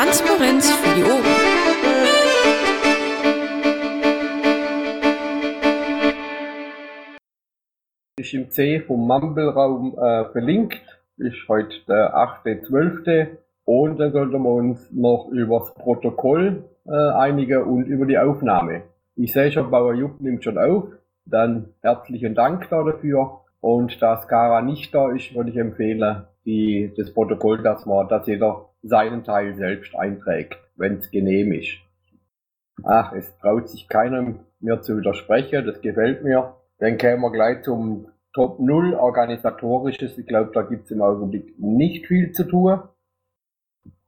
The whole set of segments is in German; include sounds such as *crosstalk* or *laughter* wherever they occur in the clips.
Transparenz für die Ohren. Ist im C vom Mumble-Raum äh, verlinkt. Ist heute der 8.12. Und dann sollten wir uns noch über das Protokoll äh, einigen und über die Aufnahme. Ich sehe schon, Bauer Jupp nimmt schon auf. Dann herzlichen Dank dafür. Und da Skara nicht da ist, würde ich empfehlen, die, das Protokoll, dass man, dass jeder seinen Teil selbst einträgt, wenn es genehm ist. Ach, es traut sich keiner mir zu widersprechen, das gefällt mir. Dann kämen wir gleich zum Top 0 organisatorisches. Ich glaube, da gibt es im Augenblick nicht viel zu tun.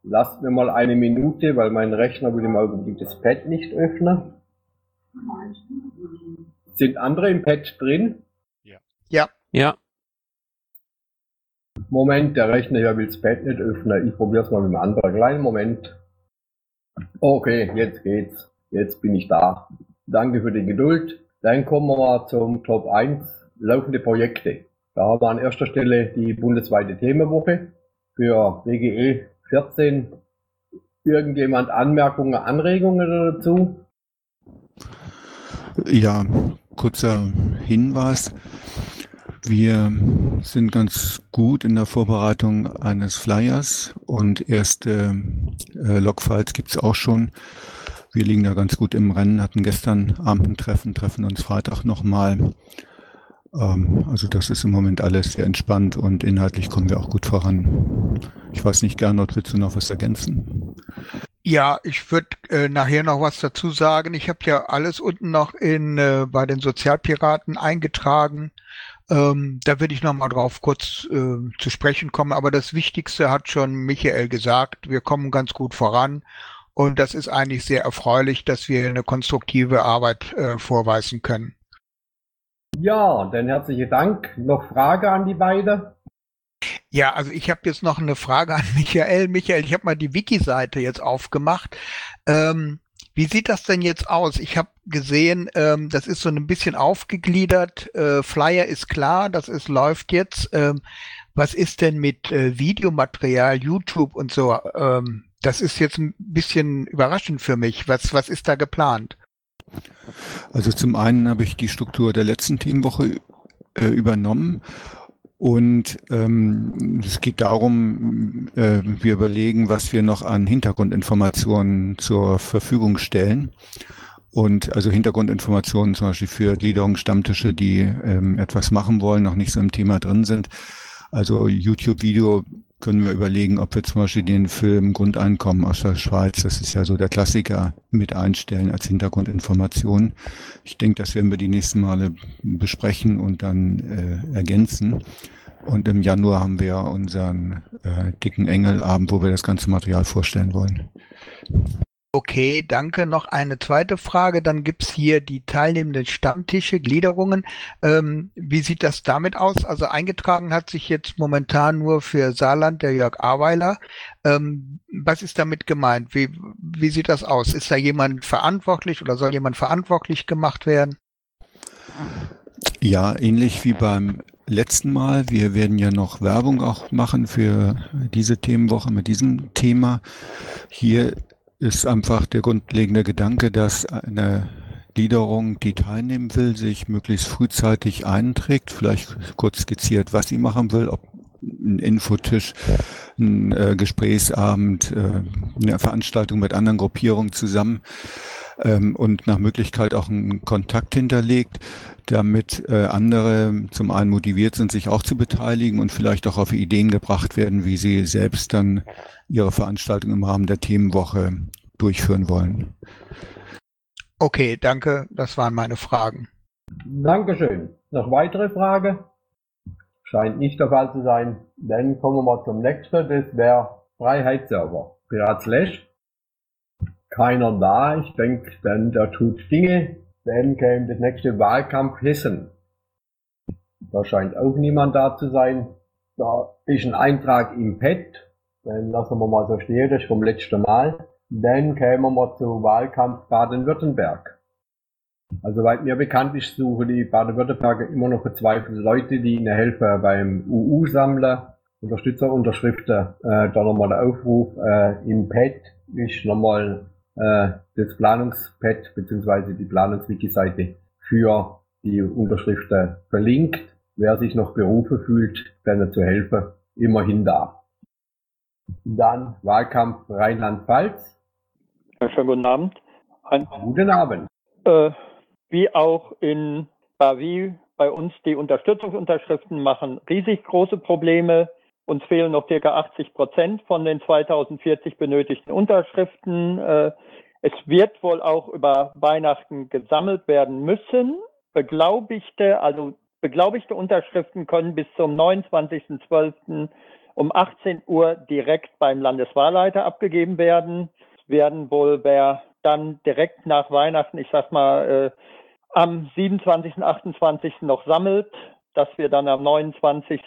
Lasst mir mal eine Minute, weil mein Rechner will im Augenblick das Pad nicht öffnen. Sind andere im Pad drin? Ja. Ja. Ja. Moment, der Rechner hier will das Pad nicht öffnen. Ich probiere es mal mit einem anderen. Kleinen Moment. Okay, jetzt geht's. Jetzt bin ich da. Danke für die Geduld. Dann kommen wir mal zum Top 1 laufende Projekte. Da haben wir an erster Stelle die bundesweite Themenwoche für WGE 14. Irgendjemand Anmerkungen, Anregungen dazu? Ja, kurzer Hinweis. Wir sind ganz gut in der Vorbereitung eines Flyers und erste äh, Logfiles gibt's auch schon. Wir liegen da ganz gut im Rennen, hatten gestern Abend ein Treffen, treffen uns Freitag nochmal. Ähm, also das ist im Moment alles sehr entspannt und inhaltlich kommen wir auch gut voran. Ich weiß nicht, Gernot, willst du noch was ergänzen? Ja, ich würde äh, nachher noch was dazu sagen. Ich habe ja alles unten noch in äh, bei den Sozialpiraten eingetragen. Ähm, da würde ich noch mal drauf kurz äh, zu sprechen kommen. Aber das Wichtigste hat schon Michael gesagt. Wir kommen ganz gut voran. Und das ist eigentlich sehr erfreulich, dass wir eine konstruktive Arbeit äh, vorweisen können. Ja, dann herzlichen Dank. Noch Frage an die beiden? Ja, also ich habe jetzt noch eine Frage an Michael. Michael, ich habe mal die Wiki-Seite jetzt aufgemacht. Ähm, wie sieht das denn jetzt aus? Ich habe gesehen, ähm, das ist so ein bisschen aufgegliedert. Äh, Flyer ist klar, das ist läuft jetzt. Ähm, was ist denn mit äh, Videomaterial, YouTube und so? Ähm, das ist jetzt ein bisschen überraschend für mich. Was was ist da geplant? Also zum einen habe ich die Struktur der letzten Themenwoche äh, übernommen und ähm, es geht darum, äh, wir überlegen, was wir noch an Hintergrundinformationen zur Verfügung stellen. Und also Hintergrundinformationen zum Beispiel für Gliederungsstammtische, die ähm, etwas machen wollen, noch nicht so im Thema drin sind. Also YouTube-Video können wir überlegen, ob wir zum Beispiel den Film Grundeinkommen aus der Schweiz, das ist ja so der Klassiker, mit einstellen als Hintergrundinformation. Ich denke, das werden wir die nächsten Male besprechen und dann äh, ergänzen. Und im Januar haben wir unseren äh, dicken Engelabend, wo wir das ganze Material vorstellen wollen. Okay, danke. Noch eine zweite Frage. Dann gibt's hier die teilnehmenden Stammtische, Gliederungen. Ähm, wie sieht das damit aus? Also eingetragen hat sich jetzt momentan nur für Saarland der Jörg Aweiler. Ähm, was ist damit gemeint? Wie, wie sieht das aus? Ist da jemand verantwortlich oder soll jemand verantwortlich gemacht werden? Ja, ähnlich wie beim letzten Mal. Wir werden ja noch Werbung auch machen für diese Themenwoche mit diesem Thema. Hier ist einfach der grundlegende Gedanke, dass eine Gliederung, die teilnehmen will, sich möglichst frühzeitig einträgt, vielleicht kurz skizziert, was sie machen will, ob ein Infotisch, ein äh, Gesprächsabend, äh, eine Veranstaltung mit anderen Gruppierungen zusammen ähm, und nach Möglichkeit auch einen Kontakt hinterlegt, damit äh, andere zum einen motiviert sind, sich auch zu beteiligen und vielleicht auch auf Ideen gebracht werden, wie sie selbst dann ihre Veranstaltung im Rahmen der Themenwoche durchführen wollen. Okay, danke. Das waren meine Fragen. Dankeschön. Noch weitere Frage? Scheint nicht der Fall zu sein. Dann kommen wir mal zum nächsten. Das wäre Freiheitsserver. Pirat Slash. Keiner da. Ich denke, dann der tut Dinge. Dann käme das nächste Wahlkampf Hessen. Da scheint auch niemand da zu sein. Da ist ein Eintrag im Pad. Dann lassen wir mal so stehen. Das ist vom letzten Mal. Dann kämen wir zu Wahlkampf Baden-Württemberg. Also weit mir bekannt ist, suchen die Baden-Württemberger immer noch verzweifelte Leute, die ihnen helfen beim UU-Sammler Unterstützerunterschriften, äh, da nochmal der Aufruf, äh, im Pad ist nochmal äh, das Planungspad beziehungsweise die Planungswiki-Seite für die Unterschriften verlinkt. Wer sich noch berufen fühlt, denen zu helfen, immerhin da. Dann Wahlkampf Rheinland-Pfalz. Schönen guten Abend. Ein, guten Abend. Äh, wie auch in Bavi bei uns die Unterstützungsunterschriften machen riesig große Probleme. Uns fehlen noch circa 80 Prozent von den 2040 benötigten Unterschriften. Äh, es wird wohl auch über Weihnachten gesammelt werden müssen. Beglaubigte, also beglaubigte Unterschriften können bis zum 29.12 um 18 Uhr direkt beim Landeswahlleiter abgegeben werden. Es werden wohl, wer dann direkt nach Weihnachten, ich sag mal, äh, am 27., 28. noch sammelt, dass wir dann am 29.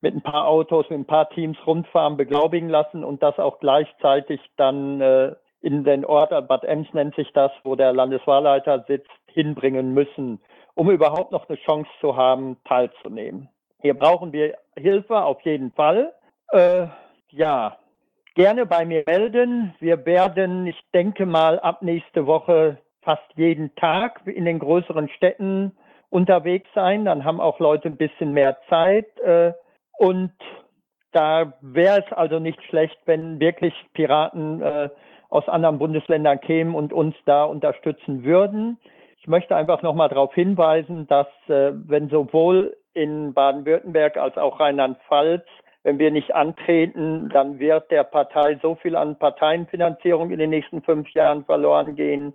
mit ein paar Autos, mit ein paar Teams rundfahren, beglaubigen lassen und das auch gleichzeitig dann äh, in den Ort, Bad Ems nennt sich das, wo der Landeswahlleiter sitzt, hinbringen müssen, um überhaupt noch eine Chance zu haben, teilzunehmen. Hier brauchen wir Hilfe auf jeden Fall. Äh, ja, gerne bei mir melden. Wir werden, ich denke mal, ab nächste Woche fast jeden Tag in den größeren Städten unterwegs sein. Dann haben auch Leute ein bisschen mehr Zeit. Äh, und da wäre es also nicht schlecht, wenn wirklich Piraten äh, aus anderen Bundesländern kämen und uns da unterstützen würden. Ich möchte einfach nochmal darauf hinweisen, dass äh, wenn sowohl in Baden-Württemberg als auch Rheinland-Pfalz, wenn wir nicht antreten, dann wird der Partei so viel an Parteienfinanzierung in den nächsten fünf Jahren verloren gehen,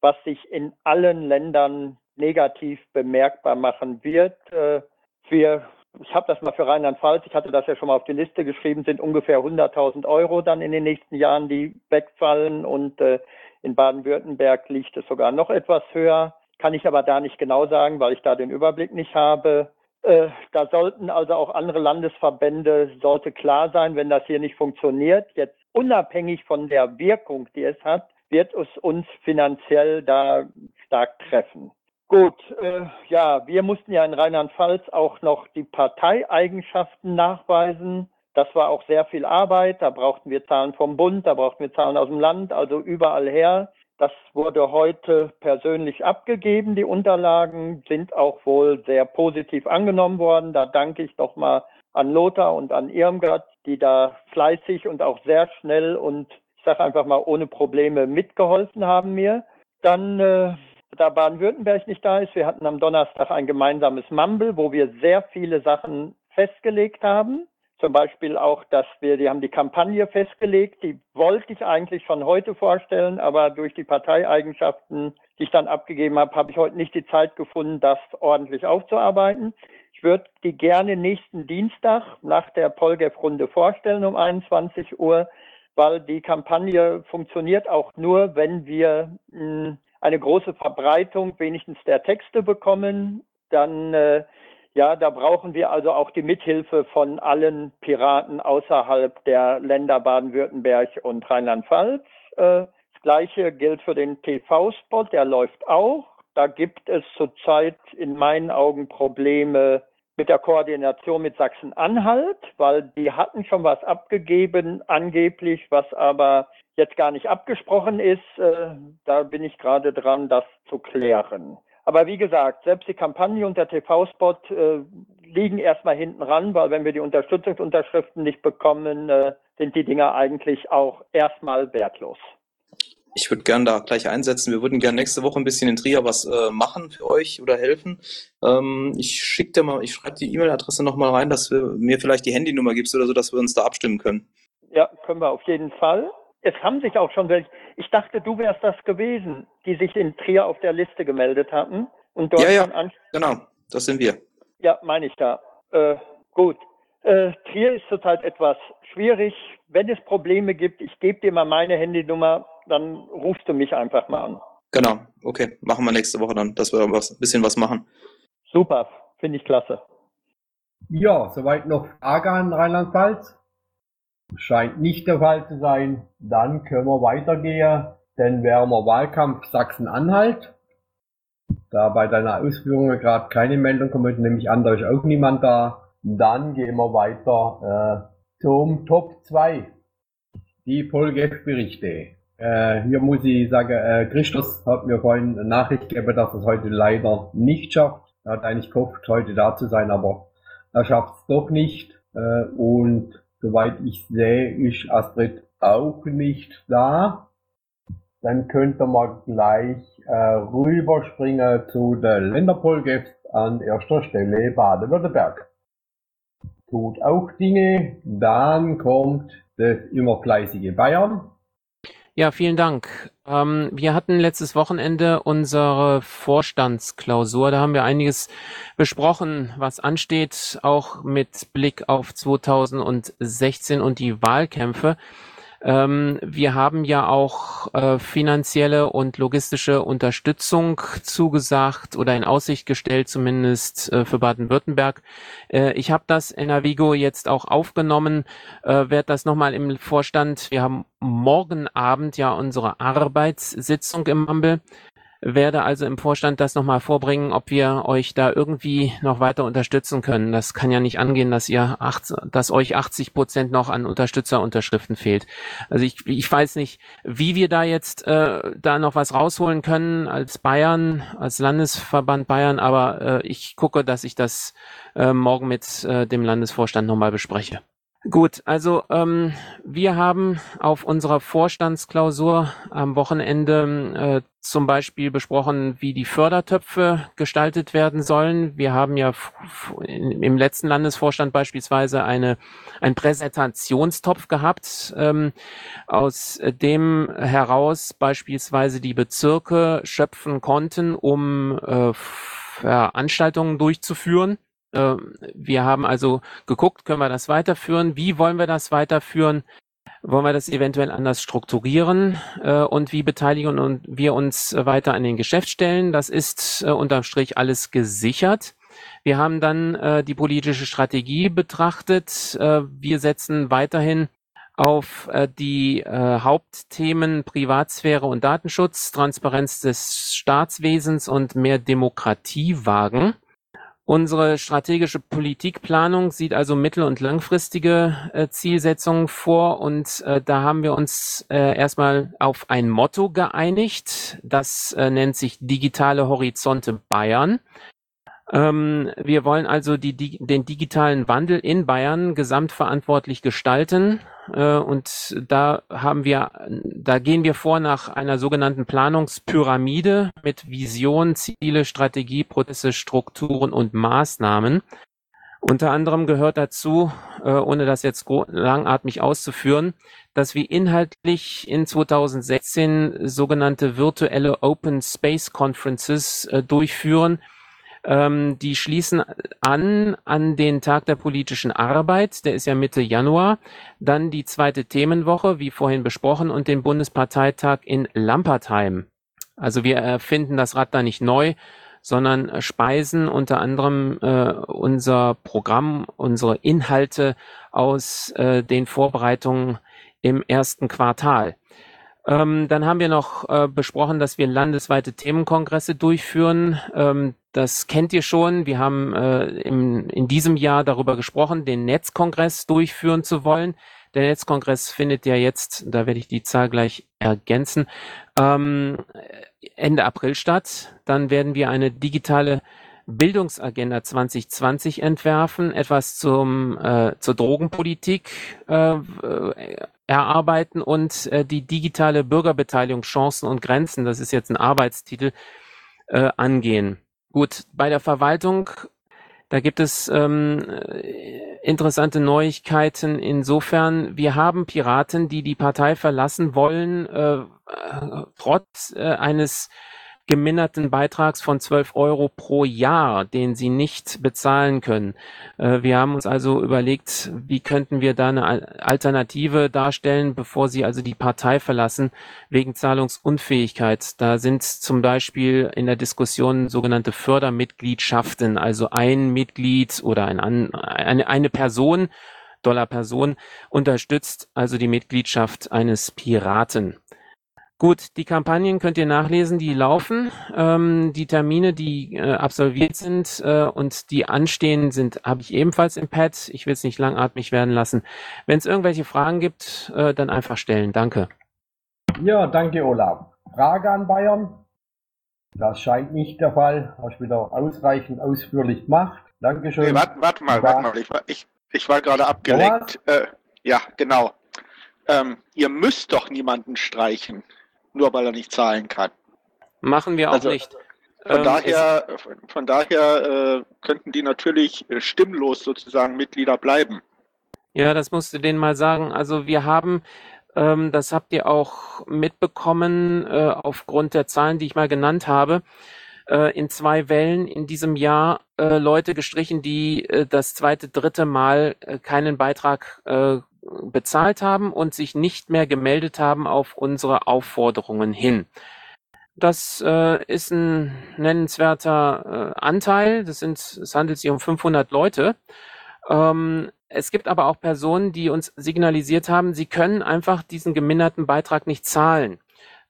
was sich in allen Ländern negativ bemerkbar machen wird. Äh, wir, ich habe das mal für Rheinland-Pfalz, ich hatte das ja schon mal auf die Liste geschrieben, sind ungefähr 100.000 Euro dann in den nächsten Jahren, die wegfallen und äh, in Baden-Württemberg liegt es sogar noch etwas höher. Kann ich aber da nicht genau sagen, weil ich da den Überblick nicht habe. Äh, da sollten also auch andere Landesverbände, sollte klar sein, wenn das hier nicht funktioniert, jetzt unabhängig von der Wirkung, die es hat, wird es uns finanziell da stark treffen. Gut, äh, ja, wir mussten ja in Rheinland-Pfalz auch noch die Parteieigenschaften nachweisen. Das war auch sehr viel Arbeit. Da brauchten wir Zahlen vom Bund, da brauchten wir Zahlen aus dem Land, also überall her. Das wurde heute persönlich abgegeben. Die Unterlagen sind auch wohl sehr positiv angenommen worden. Da danke ich doch mal an Lothar und an Irmgard, die da fleißig und auch sehr schnell und ich sage einfach mal ohne Probleme mitgeholfen haben mir. Dann, äh, da Baden-Württemberg nicht da ist, wir hatten am Donnerstag ein gemeinsames Mumble, wo wir sehr viele Sachen festgelegt haben. Zum Beispiel auch, dass wir, die haben die Kampagne festgelegt, die wollte ich eigentlich schon heute vorstellen, aber durch die Parteieigenschaften, die ich dann abgegeben habe, habe ich heute nicht die Zeit gefunden, das ordentlich aufzuarbeiten. Ich würde die gerne nächsten Dienstag nach der Polgef-Runde vorstellen um 21 Uhr, weil die Kampagne funktioniert auch nur, wenn wir mh, hm, eine große Verbreitung wenigstens der Texte bekommen. Dann äh, ja, da brauchen wir also auch die Mithilfe von allen Piraten außerhalb der Länder Baden-Württemberg und Rheinland-Pfalz. Äh, das Gleiche gilt für den TV-Spot, der läuft auch. Da gibt es zurzeit in meinen Augen Probleme mit der Koordination mit Sachsen-Anhalt, weil die hatten schon was abgegeben, angeblich, was aber jetzt gar nicht abgesprochen ist. Äh, da bin ich gerade dran, das zu klären. Aber wie gesagt, selbst die Kampagne und der TV-Spot äh, liegen erstmal hinten ran, weil wenn wir die Unterstützungsunterschriften nicht bekommen, äh, sind die Dinger eigentlich auch erstmal wertlos. Ich würde gerne da gleich einsetzen. Wir würden gerne nächste Woche ein bisschen in Trier was äh, machen für euch oder helfen. Ähm, ich schicke dir mal, ich schreibe die E-Mail-Adresse nochmal rein, dass du mir vielleicht die Handynummer gibst oder so, dass wir uns da abstimmen können. Ja, können wir auf jeden Fall. Es haben sich auch schon welche, ich dachte, du wärst das gewesen, die sich in Trier auf der Liste gemeldet hatten. Und dort ja, ja, genau, das sind wir. Ja, meine ich da. Äh, gut. Äh, Trier ist zurzeit etwas schwierig. Wenn es Probleme gibt, ich gebe dir mal meine Handynummer, dann rufst du mich einfach mal an. Genau, okay. Machen wir nächste Woche dann, dass wir ein bisschen was machen. Super, finde ich klasse. Ja, soweit noch Frage an Rheinland-Pfalz. Scheint nicht der Fall zu sein. Dann können wir weitergehen, denn wir haben Wahlkampf Sachsen-Anhalt. Da bei deiner Ausführungen gerade keine Meldung kommt, nämlich an, da ist auch niemand da. Dann gehen wir weiter äh, zum Top 2. Die Polgef-Berichte. Äh, hier muss ich sagen, äh, Christus hat mir vorhin eine Nachricht gegeben, dass er es heute leider nicht schafft. Er hat eigentlich gehofft, heute da zu sein, aber er schafft es doch nicht. Äh, und soweit ich sehe, ist Astrid auch nicht da. Dann könnte man gleich äh, rüberspringen zu der Länderpolgefs an erster Stelle Baden-Württemberg. Tut auch Dinge. Dann kommt das immer fleißige Bayern. Ja, vielen Dank. Ähm, wir hatten letztes Wochenende unsere Vorstandsklausur. Da haben wir einiges besprochen, was ansteht, auch mit Blick auf 2016 und die Wahlkämpfe. Ähm, wir haben ja auch äh, finanzielle und logistische Unterstützung zugesagt oder in Aussicht gestellt, zumindest äh, für Baden-Württemberg. Äh, ich habe das in Navigo jetzt auch aufgenommen, äh, werde das nochmal im Vorstand. Wir haben morgen Abend ja unsere Arbeitssitzung im Mumble werde also im Vorstand das nochmal vorbringen, ob wir euch da irgendwie noch weiter unterstützen können. Das kann ja nicht angehen, dass ihr acht, dass euch 80 Prozent noch an Unterstützerunterschriften fehlt. Also ich, ich weiß nicht, wie wir da jetzt äh, da noch was rausholen können als Bayern, als Landesverband Bayern, aber äh, ich gucke, dass ich das äh, morgen mit äh, dem Landesvorstand nochmal bespreche. Gut, also ähm, wir haben auf unserer Vorstandsklausur am Wochenende äh, zum Beispiel besprochen, wie die Fördertöpfe gestaltet werden sollen. Wir haben ja im letzten Landesvorstand beispielsweise eine, einen Präsentationstopf gehabt, ähm, aus dem heraus beispielsweise die Bezirke schöpfen konnten, um äh, Veranstaltungen durchzuführen wir haben also geguckt, können wir das weiterführen? Wie wollen wir das weiterführen? Wollen wir das eventuell anders strukturieren? Äh, und wie beteiligen wir uns weiter an den Geschäftsstellen? Das ist äh, unterm Strich alles gesichert. Wir haben dann äh, die politische Strategie betrachtet. wir setzen weiterhin auf die Hauptthemen Privatsphäre und Datenschutz, Transparenz des Staatswesens und mehr Demokratie wagen. Unsere strategische Politikplanung sieht also mittel- und langfristige äh, Zielsetzungen vor und äh, da haben wir uns äh, erstmal auf ein Motto geeinigt. Das äh, nennt sich Digitale Horizonte Bayern. Ähm, wir wollen also die, die, den digitalen Wandel in Bayern gesamtverantwortlich gestalten. Äh, und da haben wir, da gehen wir vor nach einer sogenannten Planungspyramide mit Vision, Ziele, Strategie, Prozesse, Strukturen und Maßnahmen. Unter anderem gehört dazu, äh, ohne das jetzt langatmig auszuführen, dass wir inhaltlich in 2016 sogenannte virtuelle Open Space Conferences äh, durchführen, ähm, die schließen an an den Tag der politischen Arbeit, der ist ja Mitte Januar. Dann die zweite Themenwoche, wie vorhin besprochen, und den Bundesparteitag in Lampertheim. Also wir erfinden das Rad da nicht neu, sondern speisen unter anderem äh, unser Programm, unsere Inhalte aus äh, den Vorbereitungen im ersten Quartal. Ähm, dann haben wir noch äh, besprochen, dass wir landesweite Themenkongresse durchführen. Ähm, das kennt ihr schon. Wir haben äh, im, in diesem Jahr darüber gesprochen, den Netzkongress durchführen zu wollen. Der Netzkongress findet ja jetzt, da werde ich die Zahl gleich ergänzen, ähm, Ende April statt. Dann werden wir eine digitale Bildungsagenda 2020 entwerfen, etwas zum, äh, zur Drogenpolitik äh, erarbeiten und äh, die digitale Bürgerbeteiligung, Chancen und Grenzen, das ist jetzt ein Arbeitstitel, äh, angehen. Gut, bei der Verwaltung, da gibt es ähm, interessante Neuigkeiten insofern, wir haben Piraten, die die Partei verlassen wollen, äh, äh trotz äh, eines geminderten Beitrags von 12 Euro pro Jahr, den sie nicht bezahlen können. Äh, wir haben uns also überlegt, wie könnten wir da eine Alternative darstellen, bevor sie also die Partei verlassen, wegen Zahlungsunfähigkeit. Da sind zum Beispiel in der Diskussion sogenannte Fördermitgliedschaften, also ein Mitglied oder ein, eine, eine Person, Dollar Person unterstützt also die Mitgliedschaft eines Piraten. Gut, die Kampagnen könnt ihr nachlesen, die laufen. Ähm, die Termine, die äh, absolviert sind äh, und die anstehen, sind habe ich ebenfalls im Pad. Ich will es nicht langatmig werden lassen. Wenn es irgendwelche Fragen gibt, äh, dann einfach stellen. Danke. Ja, danke Olaf. Frage an Bayern? Das scheint nicht der Fall. Hast wieder ausreichend ausführlich gemacht. Dankeschön. Nee, warte, warte mal, warte mal. Ich war, ich, ich war gerade abgelenkt. Äh, ja, genau. Ähm, ihr müsst doch niemanden streichen nur weil er nicht zahlen kann. Machen wir auch also, nicht. Von ähm, daher, von daher äh, könnten die natürlich äh, stimmlos sozusagen Mitglieder bleiben. Ja, das musst du denen mal sagen. Also wir haben, ähm, das habt ihr auch mitbekommen, äh, aufgrund der Zahlen, die ich mal genannt habe, äh, in zwei Wellen in diesem Jahr äh, Leute gestrichen, die äh, das zweite, dritte Mal keinen Beitrag bezahlt haben und sich nicht mehr gemeldet haben auf unsere Aufforderungen hin. Das äh, ist ein nennenswerter äh, Anteil. Das sind, es handelt sich um 500 Leute. Ähm, es gibt aber auch Personen, die uns signalisiert haben, sie können einfach diesen geminderten Beitrag nicht zahlen.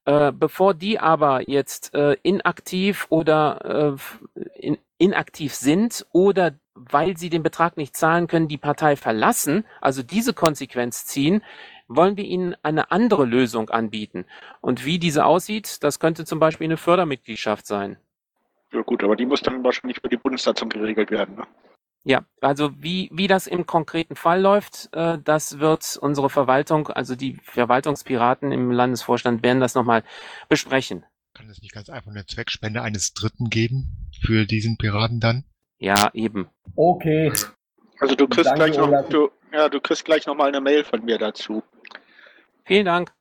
Äh, bevor die aber jetzt äh, inaktiv oder äh, in, inaktiv sind oder weil sie den Betrag nicht zahlen können, die Partei verlassen, also diese Konsequenz ziehen, wollen wir ihnen eine andere Lösung anbieten. Und wie diese aussieht, das könnte zum Beispiel eine Fördermitgliedschaft sein. Ja gut, aber die muss dann wahrscheinlich für die Bundessatzung geregelt werden. Ne? Ja, also wie, wie das im konkreten Fall läuft, äh, das wird unsere Verwaltung, also die Verwaltungspiraten im Landesvorstand werden das nochmal besprechen. Kann es nicht ganz einfach eine Zweckspende eines Dritten geben für diesen Piraten dann? Ja, eben. Okay. Also du kriegst Danke, gleich noch, du, ja, du kriegst gleich noch mal eine Mail von mir dazu. Vielen Dank.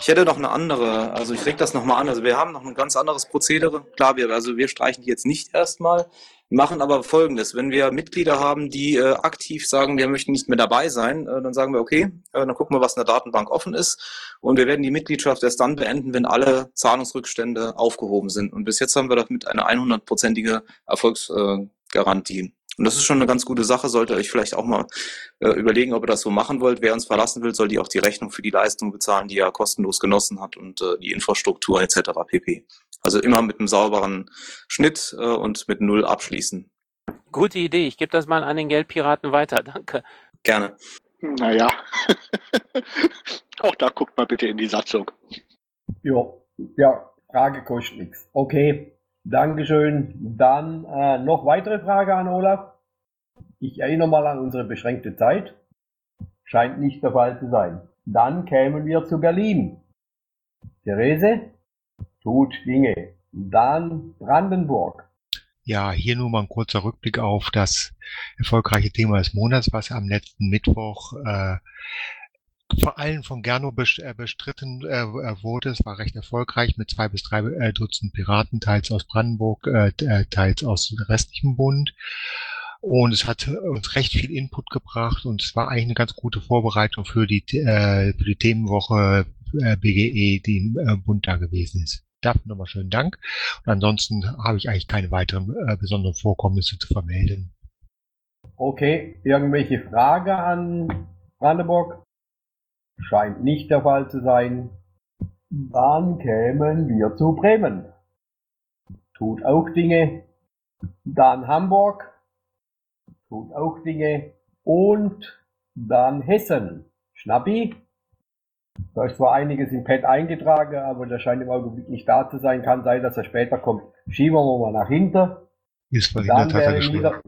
Ich hätte noch eine andere, also ich reg das nochmal an. Also wir haben noch ein ganz anderes Prozedere. Klar, wir, also wir streichen die jetzt nicht erstmal, machen aber folgendes. Wenn wir Mitglieder haben, die äh, aktiv sagen, wir möchten nicht mehr dabei sein, äh, dann sagen wir, okay, äh, dann gucken wir, was in der Datenbank offen ist. Und wir werden die Mitgliedschaft erst dann beenden, wenn alle Zahlungsrückstände aufgehoben sind. Und bis jetzt haben wir damit eine 100-prozentige Erfolgsgarantie. Und das ist schon eine ganz gute Sache, sollte euch vielleicht auch mal äh, überlegen, ob ihr das so machen wollt. Wer uns verlassen will, soll die auch die Rechnung für die Leistung bezahlen, die er kostenlos genossen hat und äh, die Infrastruktur etc. pp. Also immer mit einem sauberen Schnitt äh, und mit Null abschließen. Gute Idee. Ich gebe das mal an den Geldpiraten weiter. *laughs* Danke. Gerne. Naja. *laughs* auch da guckt mal bitte in die Satzung. Jo. Ja, Frage kostet nichts. Okay. Dankeschön. Dann äh, noch weitere Frage an Olaf. Ich erinnere mal an unsere beschränkte Zeit. Scheint nicht der Fall zu sein. Dann kämen wir zu Berlin. Therese tut Dinge. Dann Brandenburg. Ja, hier nur mal ein kurzer Rückblick auf das erfolgreiche Thema des Monats, was am letzten Mittwoch äh, vor allem von Gerno äh, bestritten äh, äh, wurde. Es war recht erfolgreich mit zwei bis drei Dutzend Piraten, teils aus Brandenburg, teils aus dem restlichen Bund. Und es hat uns recht viel Input gebracht und es war eigentlich eine ganz gute Vorbereitung für die, für die Themenwoche BGE, die im Bund da gewesen ist. Dafür nochmal schönen Dank. Und ansonsten habe ich eigentlich keine weiteren besonderen Vorkommnisse zu vermelden. Okay, irgendwelche Frage an Brandenburg? Scheint nicht der Fall zu sein. Dann kämen wir zu Bremen. Tut auch Dinge. Dann Hamburg. Tut auch Dinge. Und dann Hessen. Schnappi. Da ist zwar einiges im Pad eingetragen, aber der scheint im Augenblick nicht da zu sein. Kann sein, dass er später kommt. Schieben wir mal nach hinten. Ist dann, wäre Nieder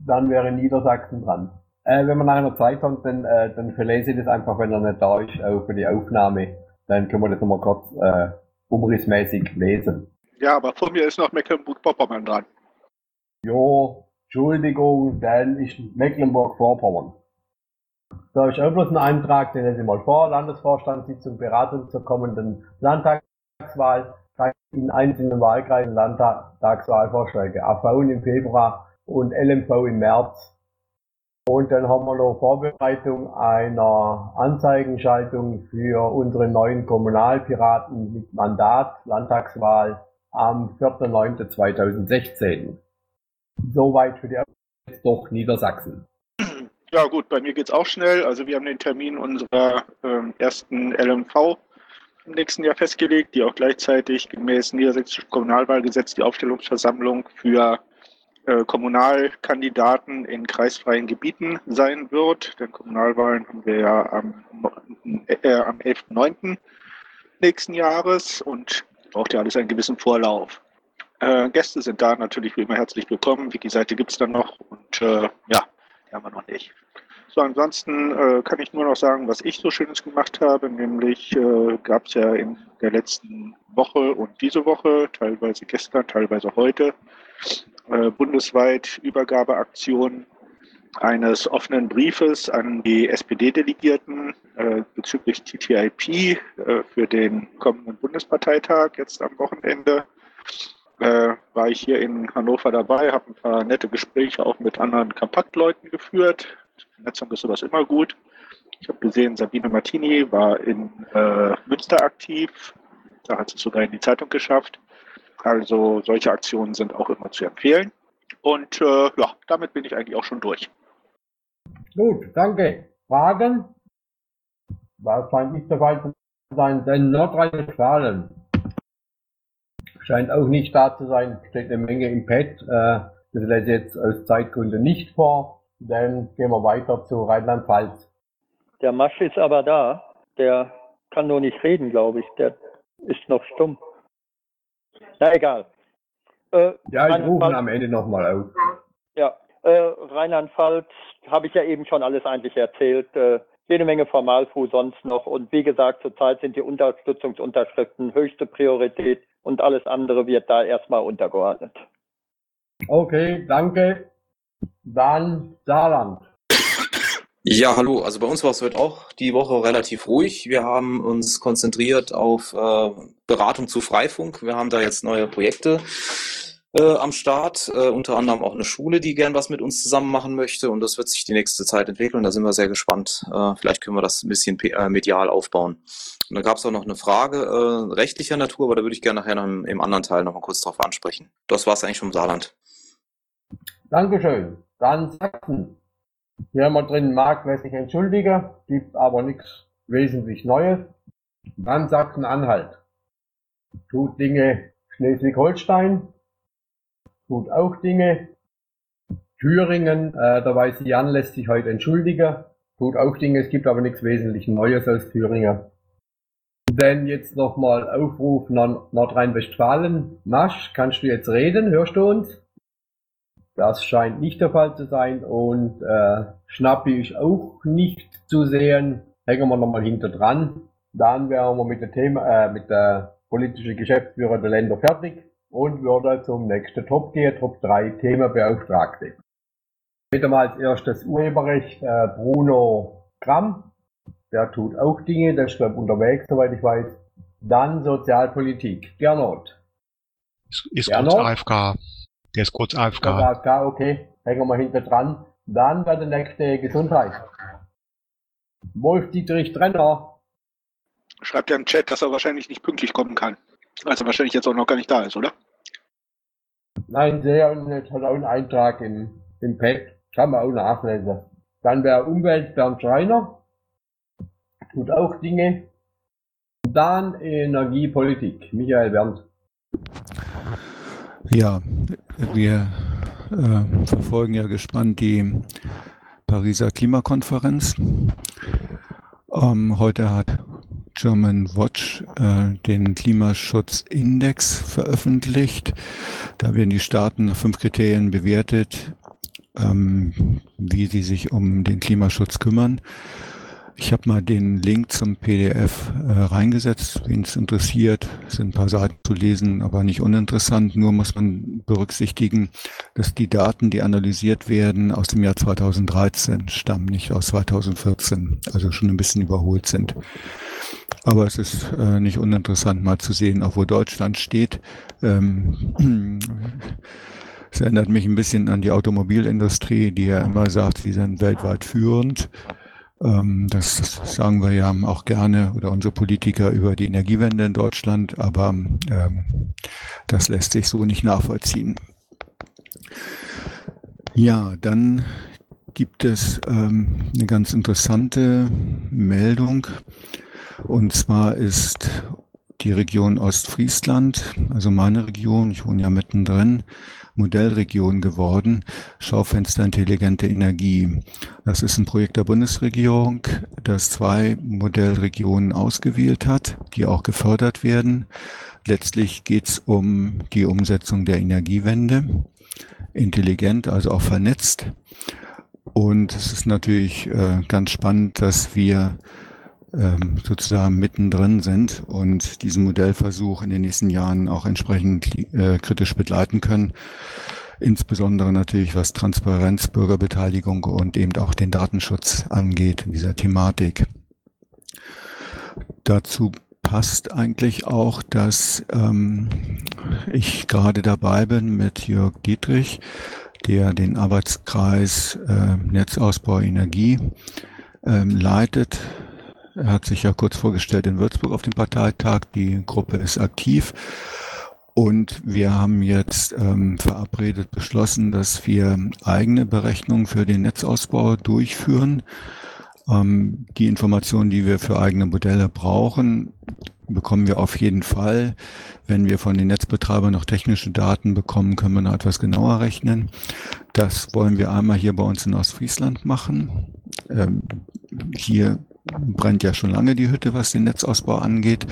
dann wäre Niedersachsen dran. Äh, wenn man nach einer Zeit kommt, dann, äh, dann verlese ich das einfach, wenn er nicht da ist, auch für die Aufnahme. Dann können wir das nochmal kurz äh, umrissmäßig lesen. Ja, aber vor mir ist noch Mecklenburg-Vorpommern dran. Jo, Entschuldigung, dann ist Mecklenburg-Vorpommern. Da ist auch bloß ein Eintrag, den lese ich mal vor. Landesvorstandssitzung, Beratung zur kommenden Landtagswahl. In einzelnen Wahlkreisen Landtagswahlvorschläge. AV im Februar und LMV im März und dann haben wir noch Vorbereitung einer Anzeigenschaltung für unsere neuen Kommunalpiraten mit Mandat, Landtagswahl am 4.9.2016. Soweit für die jetzt doch Niedersachsen. Ja gut, bei mir geht's auch schnell. Also wir haben den Termin unserer ähm, ersten LMV im nächsten Jahr festgelegt, die auch gleichzeitig gemäß Niedersächsischem Kommunalwahlgesetz die Aufstellungsversammlung für äh, Kommunalkandidaten in kreisfreien Gebieten sein wird. Denn Kommunalwahlen haben wir ja am, äh, am 11.09. nächsten Jahres und braucht ja alles einen gewissen Vorlauf. Äh, Gäste sind da natürlich wie immer herzlich willkommen. Wiki-Seite gibt es dann noch und äh, ja, die haben wir noch nicht. So, ansonsten äh, kann ich nur noch sagen, was ich so Schönes gemacht habe, nämlich äh, gab es ja in der letzten Woche und diese Woche, teilweise gestern, teilweise heute, äh, bundesweit Übergabeaktionen eines offenen Briefes an die SPD-Delegierten äh, bezüglich TTIP äh, für den kommenden Bundesparteitag jetzt am Wochenende. Äh, war ich hier in Hannover dabei, habe ein paar nette Gespräche auch mit anderen Kompaktleuten geführt. Vernetzung ist sowas immer gut. Ich habe gesehen, Sabine Martini war in äh, Münster aktiv. Da hat sie es sogar in die Zeitung geschafft. Also solche Aktionen sind auch immer zu empfehlen. Und äh, ja, damit bin ich eigentlich auch schon durch. Gut, danke. Fragen? Was scheint nicht der Fall zu sein, denn Nordrhein-Westfalen scheint auch nicht da zu sein, steht eine Menge im Pad. Äh, das lässt jetzt aus Zeitgründen nicht vor. Dann gehen wir weiter zu Rheinland-Pfalz. Der Masch ist aber da. Der kann nur nicht reden, glaube ich. Der ist noch stumm. Na egal. Äh, ja, ich rufe am Ende nochmal auf. Ja, äh, Rheinland-Pfalz habe ich ja eben schon alles eigentlich erzählt. Äh, jede Menge Formalfu sonst noch. Und wie gesagt, zurzeit sind die Unterstützungsunterschriften höchste Priorität und alles andere wird da erstmal untergeordnet. Okay, danke. Dann Saarland. Ja, hallo. Also bei uns war es heute auch die Woche relativ ruhig. Wir haben uns konzentriert auf äh, Beratung zu Freifunk. Wir haben da jetzt neue Projekte äh, am Start, äh, unter anderem auch eine Schule, die gern was mit uns zusammen machen möchte und das wird sich die nächste Zeit entwickeln. Da sind wir sehr gespannt. Äh, vielleicht können wir das ein bisschen äh, medial aufbauen. Und dann gab es auch noch eine Frage äh, rechtlicher Natur, aber da würde ich gerne nachher noch im, im anderen Teil noch mal kurz drauf ansprechen. Das war es eigentlich vom Saarland. Dankeschön. Dann Sachsen. Hier haben wir drin marktmäßig entschuldige, gibt aber nichts wesentlich Neues. Dann Sachsen-Anhalt. Tut Dinge Schleswig-Holstein, tut auch Dinge. Thüringen, äh, da weiß Jan, lässt sich heute entschuldigen, tut auch Dinge, es gibt aber nichts wesentlich Neues als Thüringen. Denn jetzt nochmal Aufruf Nordrhein-Westfalen. Masch, kannst du jetzt reden? Hörst du uns? Das scheint nicht der Fall zu sein und äh, Schnappi ist auch nicht zu sehen. Hängen wir nochmal hinter dran. Dann wären wir mit, der Thema, äh, mit der politischen Geschäftsführer der Länder fertig und würde zum nächsten Top gehen, Top 3 Themenbeauftragte. Wieder mal als erstes Urheberrecht äh, Bruno Gramm. Der tut auch Dinge, der ist glaube unterwegs, soweit ich weiß. Dann Sozialpolitik. Gernot. Ist, ist Gernot. kurz AFK. Der ist kurz AFK. AFK, okay. Hängen wir hinter dran. Dann bei der nächste Gesundheit. Wolf Dietrich Trenner. Schreibt ja im Chat, dass er wahrscheinlich nicht pünktlich kommen kann. Also wahrscheinlich jetzt auch noch gar nicht da ist, oder? Nein, sehr und hat auch einen Eintrag im, im Pad. Kann man auch nachlesen. Dann wäre Umwelt Bernd Schreiner. Tut auch Dinge. Dann Energiepolitik. Michael Berndt. Ja, wir äh, verfolgen ja gespannt die Pariser Klimakonferenz. Ähm, heute hat German Watch äh, den Klimaschutzindex veröffentlicht. Da werden die Staaten nach fünf Kriterien bewertet, ähm, wie sie sich um den Klimaschutz kümmern. Ich habe mal den Link zum PDF äh, reingesetzt, wen es interessiert. Es sind ein paar Seiten zu lesen, aber nicht uninteressant. Nur muss man berücksichtigen, dass die Daten, die analysiert werden, aus dem Jahr 2013 stammen, nicht aus 2014, also schon ein bisschen überholt sind. Aber es ist äh, nicht uninteressant, mal zu sehen, auch wo Deutschland steht. Ähm, es erinnert mich ein bisschen an die Automobilindustrie, die ja immer sagt, sie sind weltweit führend. Ähm, das sagen wir ja auch gerne oder unsere Politiker über die Energiewende in Deutschland, aber ähm, das lässt sich so nicht nachvollziehen. Ja, dann gibt es ähm, eine ganz interessante Meldung Und zwar ist die Region Ostfriesland, also meine Region, ich wohne ja mittendrin, Modellregion geworden, Schaufenster intelligente Energie. Das ist ein Projekt der Bundesregierung, das zwei Modellregionen ausgewählt hat, die auch gefördert werden. Letztlich geht es um die Umsetzung der Energiewende, intelligent, also auch vernetzt. Und es ist natürlich äh, ganz spannend, dass wir ähm, sozusagen mittendrin sind und diesen Modellversuch in den nächsten Jahren auch entsprechend äh, kritisch begleiten können. Insbesondere natürlich was Transparenz, Bürgerbeteiligung und eben auch den Datenschutz angeht in dieser Thematik. Dazu passt eigentlich auch, dass ähm, ich gerade dabei bin mit Jörg Dietrich, der den Arbeitskreis äh, Netzausbau Energie ähm, leitet er hat sich ja kurz vorgestellt in Würzburg auf dem Parteitag. Die Gruppe ist aktiv. Und wir haben jetzt ähm, verabredet beschlossen, dass wir eigene Berechnungen für den Netzausbau durchführen. Ähm, die Informationen, die wir für eigene Modelle brauchen, bekommen wir auf jeden Fall. Wenn wir von den Netzbetreibern noch technische Daten bekommen, können wir noch etwas genauer rechnen. Das wollen wir einmal hier bei uns in Ostfriesland machen. Ähm, hier brennt ja schon lange die Hütte, was den Netzausbau angeht,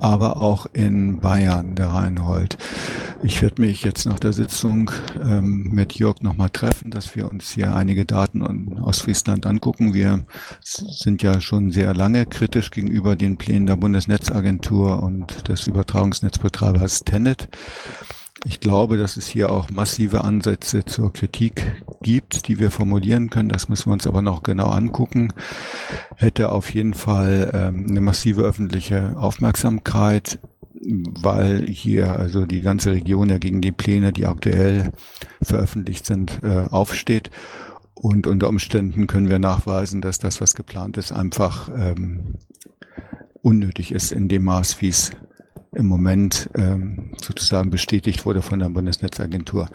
aber auch in Bayern, der Rheinhold. Ich werde mich jetzt nach der Sitzung ähm, mit Jörg nochmal treffen, dass wir uns hier einige Daten aus Friesland angucken. Wir sind ja schon sehr lange kritisch gegenüber den Plänen der Bundesnetzagentur und des Übertragungsnetzbetreibers Tenet. Ich glaube, dass es hier auch massive Ansätze zur Kritik gibt, die wir formulieren können. Das müssen wir uns aber noch genau angucken. Hätte auf jeden Fall ähm, eine massive öffentliche Aufmerksamkeit, weil hier also die ganze Region ja gegen die Pläne, die aktuell veröffentlicht sind, äh, aufsteht. Und unter Umständen können wir nachweisen, dass das, was geplant ist, einfach ähm, unnötig ist in dem Maß, wie es im Moment ähm, sozusagen bestätigt wurde von der Bundesnetzagentur.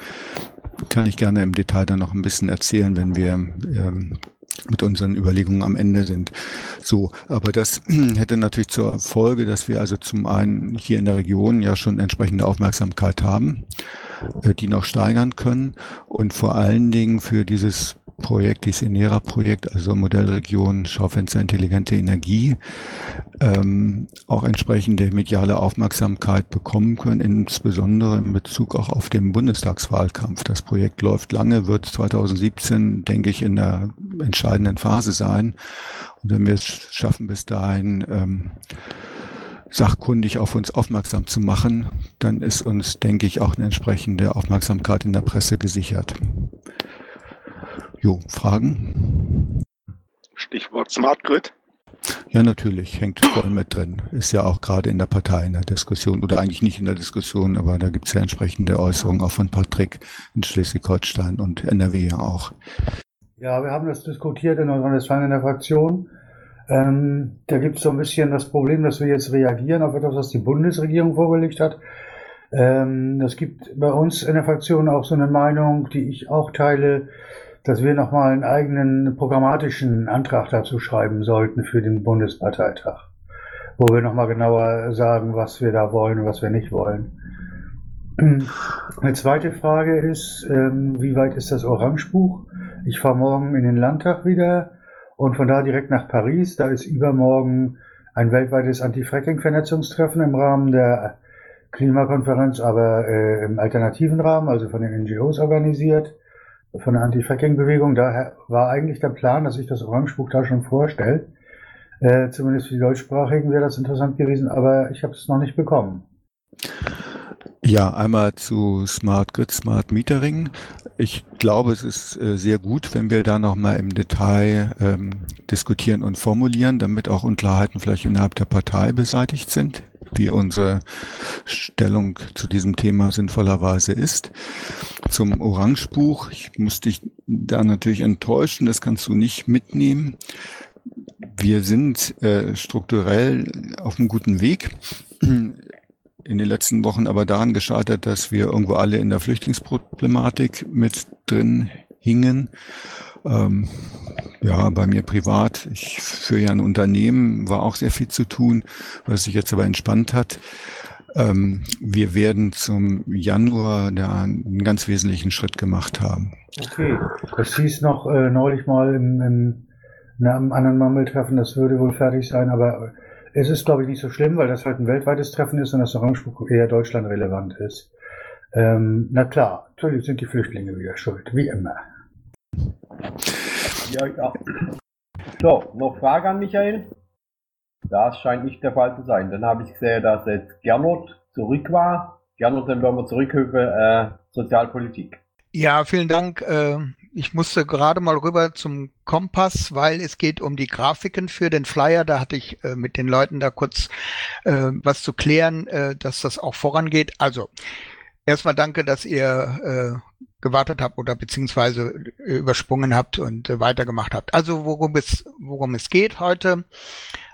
Kann ich gerne im Detail dann noch ein bisschen erzählen, wenn wir ähm, mit unseren Überlegungen am Ende sind. So, aber das *clears throat* hätte natürlich zur Folge, dass wir also zum einen hier in der Region ja schon entsprechende Aufmerksamkeit haben, äh, die noch steigern können und vor allen Dingen für dieses Projekt, dieses Enera-Projekt, also Modellregion Schaufenster intelligente Energie, ähm, auch entsprechende mediale Aufmerksamkeit bekommen können, insbesondere in Bezug auch auf den Bundestagswahlkampf. Das Projekt läuft lange, wird 2017, denke ich, in der entscheidenden Phase sein. Und wenn wir es schaffen, bis dahin ähm, sachkundig auf uns aufmerksam zu machen, dann ist uns, denke ich, auch eine entsprechende Aufmerksamkeit in der Presse gesichert. Jo, Fragen? Stichwort Smart Grid. Ja, natürlich, hängt voll mit drin. Ist ja auch gerade in der Partei in der Diskussion oder eigentlich nicht in der Diskussion, aber da gibt es ja entsprechende Äußerungen auch von Patrick in Schleswig-Holstein und NRW ja auch. Ja, wir haben das diskutiert in Nordrhein-Westfalen in der Fraktion. Ähm, da gibt es so ein bisschen das Problem, dass wir jetzt reagieren auf etwas, was die Bundesregierung vorgelegt hat. Ähm, es gibt bei uns in der Fraktion auch so eine Meinung, die ich auch teile, dass wir nochmal einen eigenen programmatischen Antrag dazu schreiben sollten für den Bundesparteitag, wo wir nochmal genauer sagen, was wir da wollen und was wir nicht wollen. Eine zweite Frage ist, ähm, wie weit ist das Orangebuch? Ich fahre morgen in den Landtag wieder und von da direkt nach Paris. Da ist übermorgen ein weltweites Anti-Fracking-Vernetzungstreffen im Rahmen der Klimakonferenz, aber äh, im alternativen Rahmen, also von den NGOs organisiert von der Anti-Fracking-Bewegung. Daher war eigentlich der Plan, dass sich das Orangebuch da schon vorstellt. Äh, zumindest für die Deutschsprachigen wäre das interessant gewesen, aber ich habe es noch nicht bekommen. Ja, einmal zu Smart Grid, Smart Metering. Ich glaube, es ist äh, sehr gut, wenn wir da nochmal im Detail ähm, diskutieren und formulieren, damit auch Unklarheiten vielleicht innerhalb der Partei beseitigt sind wie unsere Stellung zu diesem Thema sinnvollerweise ist. Zum Orangebuch, ich muss dich da natürlich enttäuschen, das kannst du nicht mitnehmen. Wir sind äh, strukturell auf einem guten Weg. In den letzten Wochen aber daran gescheitert, dass wir irgendwo alle in der Flüchtlingsproblematik mit drin hingen. Ähm, ja, bei mir privat. Ich führe ja ein Unternehmen, war auch sehr viel zu tun, was sich jetzt aber entspannt hat. Ähm, wir werden zum Januar da einen ganz wesentlichen Schritt gemacht haben. Okay, das hieß noch äh, neulich mal im, im, in einem anderen Mammeltreffen, das würde wohl fertig sein, aber es ist, glaube ich, nicht so schlimm, weil das halt ein weltweites Treffen ist und das Orangebuch eher Deutschland relevant ist. Ähm, na klar, natürlich sind die Flüchtlinge wieder schuld, wie immer. Ja, ja. So, noch Frage an Michael? Das scheint nicht der Fall zu sein. Dann habe ich gesehen, dass jetzt Gernot zurück war. Gernot, dann werden wir zurückhören, äh, Sozialpolitik. Ja, vielen Dank. Äh, ich musste gerade mal rüber zum Kompass, weil es geht um die Grafiken für den Flyer. Da hatte ich äh, mit den Leuten da kurz äh, was zu klären, dass das auch vorangeht. Also, erstmal danke, dass ihr gewartet habt oder beziehungsweise übersprungen habt und weitergemacht habt. Also, worum es, worum es geht heute.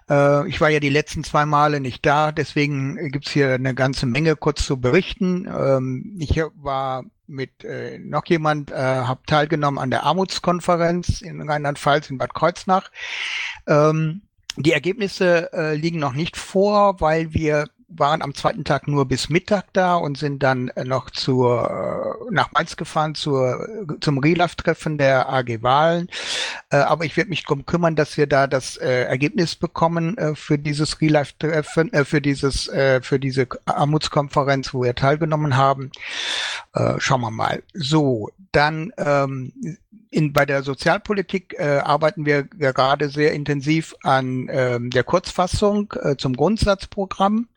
Äh, ich war ja die letzten zwei Male nicht da, deswegen gibt's hier eine ganze Menge kurz zu berichten. Ähm, ich war mit äh, noch jemand, äh, habe teilgenommen an der Armutskonferenz in Rheinland-Pfalz in Bad Kreuznach. Ähm, die Ergebnisse äh, liegen noch nicht vor, weil wir waren am zweiten Tag nur bis Mittag da und sind dann äh, noch zur, äh, nach Mainz gefahren zur, zum Relive-Treffen der AG Wahlen. Äh, aber ich werde mich darum kümmern, dass wir da das Ergebnis bekommen für dieses Relive-Treffen, für dieses, für diese Armutskonferenz, wo wir teilgenommen haben. Schauen wir mal. So, dann ähm, in, bei der Sozialpolitik äh, arbeiten wir gerade sehr intensiv an ähm, der Kurzfassung äh, zum Grundsatzprogramm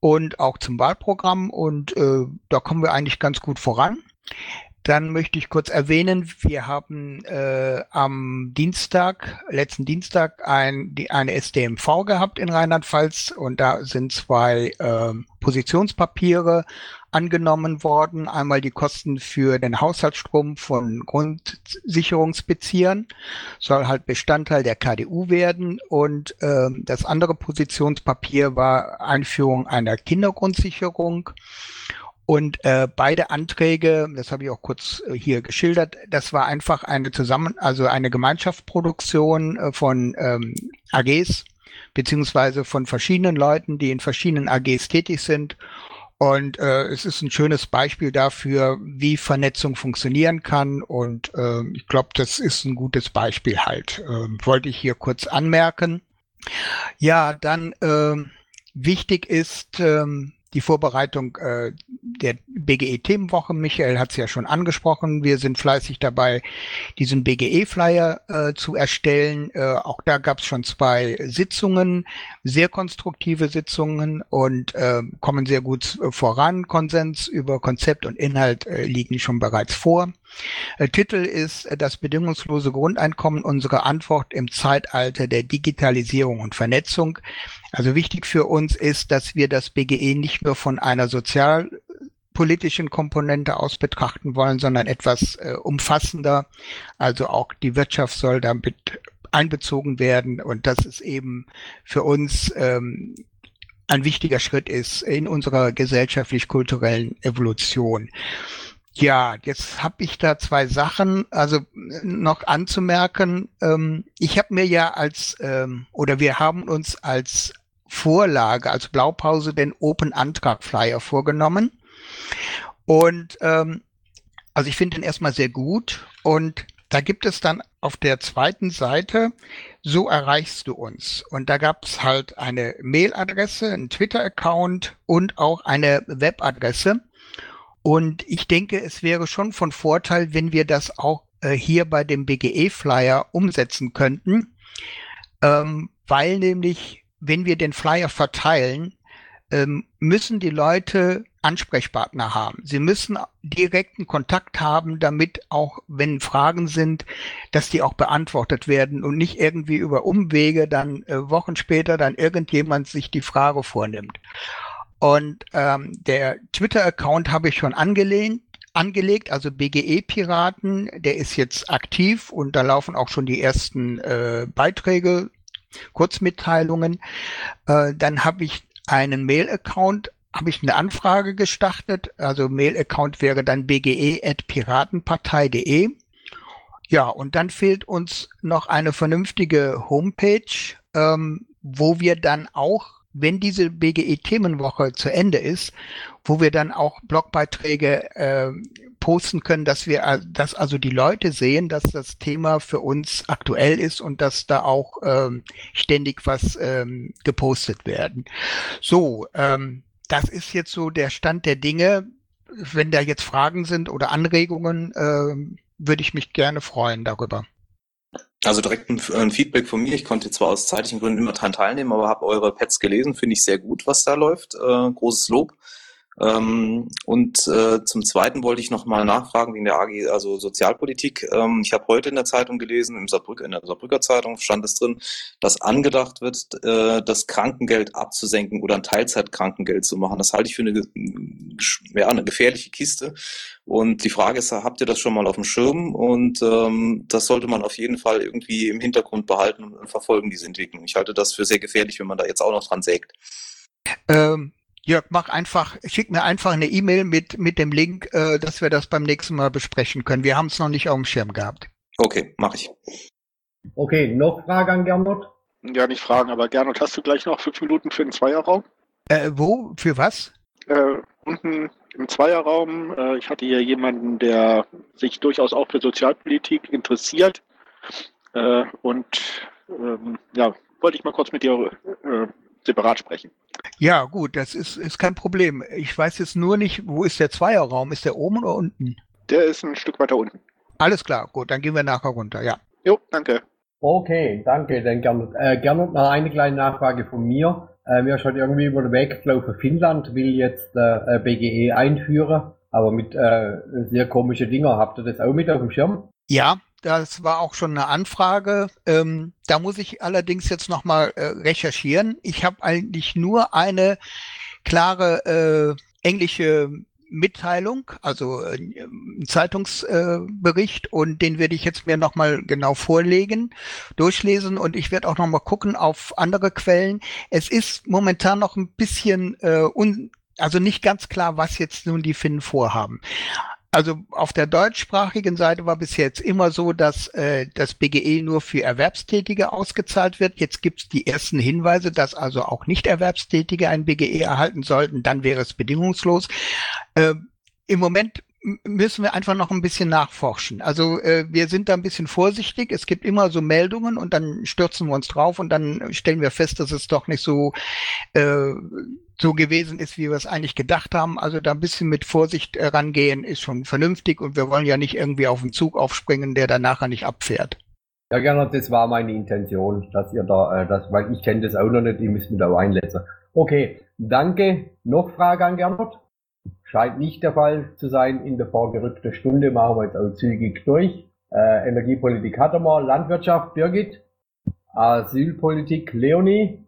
und auch zum Wahlprogramm und äh, da kommen wir eigentlich ganz gut voran. Dann möchte ich kurz erwähnen, wir haben äh, am Dienstag, letzten Dienstag, ein, die, eine SDMV gehabt in Rheinland-Pfalz und da sind zwei äh, Positionspapiere angenommen worden. Einmal die Kosten für den Haushaltsstrom von Grundsicherungsbeziehern soll halt Bestandteil der KDU werden. Und äh, das andere Positionspapier war Einführung einer Kindergrundsicherung. Und äh, beide Anträge, das habe ich auch kurz äh, hier geschildert, das war einfach eine zusammen, also eine Gemeinschaftsproduktion äh, von ähm, AGs beziehungsweise von verschiedenen Leuten, die in verschiedenen AGs tätig sind. Und äh, es ist ein schönes Beispiel dafür, wie Vernetzung funktionieren kann. Und äh, ich glaube, das ist ein gutes Beispiel halt. Äh, wollte ich hier kurz anmerken. Ja, dann äh, wichtig ist, ähm, die Vorbereitung äh, der BGE-Themenwoche. Michael hat es ja schon angesprochen. Wir sind fleißig dabei, diesen BGE-Flyer äh, zu erstellen. Äh, auch da gab es schon zwei Sitzungen, sehr konstruktive Sitzungen und äh, kommen sehr gut voran. Konsens über Konzept und Inhalt äh, liegen schon bereits vor. Äh, Titel ist äh, das bedingungslose Grundeinkommen, unsere Antwort im Zeitalter der Digitalisierung und Vernetzung. Also wichtig für uns ist, dass wir das BGE nicht nur von einer sozialpolitischen Komponente aus betrachten wollen, sondern etwas äh, umfassender. Also auch die Wirtschaft soll damit einbezogen werden und das ist eben für uns ähm, ein wichtiger Schritt ist in unserer gesellschaftlich-kulturellen Evolution. Ja, jetzt habe ich da zwei Sachen, also noch anzumerken. Ähm, ich habe mir ja als, ähm, oder wir haben uns als Vorlage, als Blaupause den Open Antrag Flyer vorgenommen. Und ähm, also ich finde den erstmal sehr gut. Und da gibt es dann auf der zweiten Seite, so erreichst du uns. Und da gab es halt eine Mailadresse, einen Twitter-Account und auch eine Webadresse. Und ich denke, es wäre schon von Vorteil, wenn wir das auch äh, hier bei dem BGE-Flyer umsetzen könnten, ähm, weil nämlich, wenn wir den Flyer verteilen, ähm, müssen die Leute Ansprechpartner haben. Sie müssen direkten Kontakt haben, damit auch, wenn Fragen sind, dass die auch beantwortet werden und nicht irgendwie über Umwege dann äh, Wochen später dann irgendjemand sich die Frage vornimmt. Und ähm, der Twitter-Account habe ich schon angelehnt, angelegt, also BGE-Piraten, der ist jetzt aktiv und da laufen auch schon die ersten äh, Beiträge, Kurzmitteilungen. Äh, dann habe ich einen Mail-Account, habe ich eine Anfrage gestartet, also Mail-Account wäre dann bge.piratenpartei.de Ja, und dann fehlt uns noch eine vernünftige Homepage, ähm, wo wir dann auch, wenn diese BGE-Themenwoche zu Ende ist, wo wir dann auch Blogbeiträge äh, posten können, dass wir, äh, dass also die Leute sehen, dass das Thema für uns aktuell ist und dass da auch ähm, ständig was ähm, gepostet werden. So, ähm, das ist jetzt so der Stand der Dinge. Wenn da jetzt Fragen sind oder Anregungen, äh, würde ich mich gerne freuen darüber. Also direkt ein, ein, Feedback von mir. Ich konnte zwar aus zeitlichen Gründen immer daran teilnehmen, aber habe eure Pads gelesen. Finde ich sehr gut, was da läuft. Äh, großes Lob. Ähm, und äh, zum Zweiten wollte ich noch mal nachfragen wegen der AG, also Sozialpolitik. Ähm, ich habe heute in der Zeitung gelesen, im Saarbrücker, in der Saarbrücker Zeitung stand es drin, dass angedacht wird, äh, das Krankengeld abzusenken oder ein Teilzeitkrankengeld zu machen. Das halte ich für eine, ja, eine gefährliche Kiste. Und die Frage ist, habt ihr das schon mal auf dem Schirm? Und ähm, das sollte man auf jeden Fall irgendwie im Hintergrund behalten und verfolgen, diese Entwicklung. Ich halte das für sehr gefährlich, wenn man da jetzt auch noch dran sägt. Ähm, Jörg, mach einfach, schick mir einfach eine E-Mail mit, mit dem Link, äh, dass wir das beim nächsten Mal besprechen können. Wir haben es noch nicht auf dem Schirm gehabt. Okay, mache ich. Okay, noch Frage an Gernot? Ja, nicht Fragen, aber Gernot, hast du gleich noch fünf Minuten für den Zweierraum? Äh, wo? Für was? Äh, unten im Zweierraum. Äh, ich hatte hier jemanden, der sich durchaus auch für Sozialpolitik interessiert. Äh, und ähm, ja, wollte ich mal kurz mit dir äh, separat sprechen. Ja, gut, das ist, ist kein Problem. Ich weiß jetzt nur nicht, wo ist der Zweierraum? Ist der oben oder unten? Der ist ein Stück weiter unten. Alles klar, gut, dann gehen wir nachher runter, ja. Jo, danke. Okay, danke, dann Gernot. Äh, Gernot, noch eine kleine Nachfrage von mir. Äh, mir ist schon irgendwie über den Weg gelaufen, Finnland will jetzt äh, BGE einführen, aber mit äh, sehr komischen Dinger. Habt ihr das auch mit auf dem Schirm? Ja, das war auch schon eine Anfrage. Ähm, da muss ich allerdings jetzt nochmal äh, recherchieren. Ich habe eigentlich nur eine klare äh, englische Mitteilung, also äh, ein Zeitungsbericht äh, und den werde ich jetzt mir nochmal genau vorlegen, durchlesen und ich werde auch nochmal gucken auf andere Quellen. Es ist momentan noch ein bisschen äh, un also nicht ganz klar, was jetzt nun die Finnen vorhaben also auf der deutschsprachigen Seite war bis jetzt immer so, dass äh, das BGE nur für Erwerbstätige ausgezahlt wird. Jetzt gibt es die ersten Hinweise, dass also auch Nicht-Erwerbstätige ein BGE erhalten sollten. Dann wäre es bedingungslos. Äh, Im Moment müssen wir einfach noch ein bisschen nachforschen. Also äh, wir sind da ein bisschen vorsichtig. Es gibt immer so Meldungen und dann stürzen wir uns drauf und dann stellen wir fest, dass es doch nicht so äh, so gewesen ist, wie wir es eigentlich gedacht haben. Also da ein bisschen mit Vorsicht äh, rangehen ist schon vernünftig und wir wollen ja nicht irgendwie auf einen Zug aufspringen, der dann nachher nicht abfährt. Ja, gerne, das war meine Intention, dass ihr da, äh, das, weil ich kenne das auch noch nicht, ihr müsst mich da einlesen. Okay, danke. Noch Frage an Gernot? Scheint nicht der Fall zu sein. In der vorgerückten Stunde machen wir jetzt auch zügig durch. Äh, Energiepolitik hatten wir, Landwirtschaft Birgit, Asylpolitik Leonie,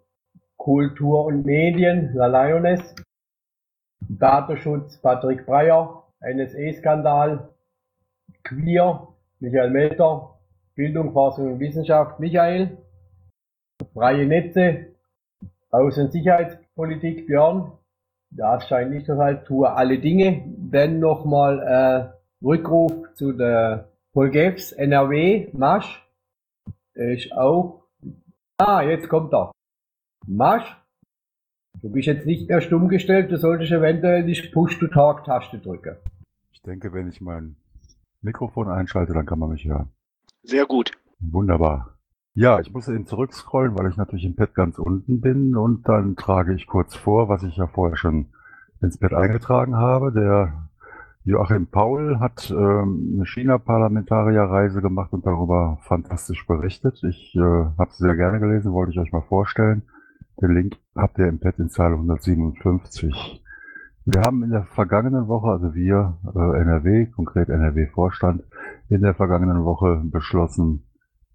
Kultur und Medien, La Lioness, Datenschutz, Patrick Breyer, NSE-Skandal, Queer, Michael Melter, Bildung, Forschung und Wissenschaft, Michael, Freie Netze, Außen- und Sicherheitspolitik, Björn, das scheint nicht der Fall, tue alle Dinge, dann nochmal äh, Rückruf zu der Polgefs, NRW, Masch, ist auch, ah, jetzt kommt er. Masch, du bist jetzt nicht mehr stumm gestellt, du solltest eventuell die Push-to-Talk-Taste drücken. Ich denke, wenn ich mein Mikrofon einschalte, dann kann man mich hören. Sehr gut. Wunderbar. Ja, ich muss eben zurückscrollen, weil ich natürlich im Pad ganz unten bin und dann trage ich kurz vor, was ich ja vorher schon ins Pad eingetragen habe. Der Joachim Paul hat ähm, eine China-Parlamentarierreise gemacht und darüber fantastisch berichtet. Ich äh, habe es sehr gerne gelesen, wollte ich euch mal vorstellen. Den Link habt ihr im Pad in Zeile 157. Wir haben in der vergangenen Woche, also wir, äh, NRW, konkret NRW-Vorstand, in der vergangenen Woche beschlossen,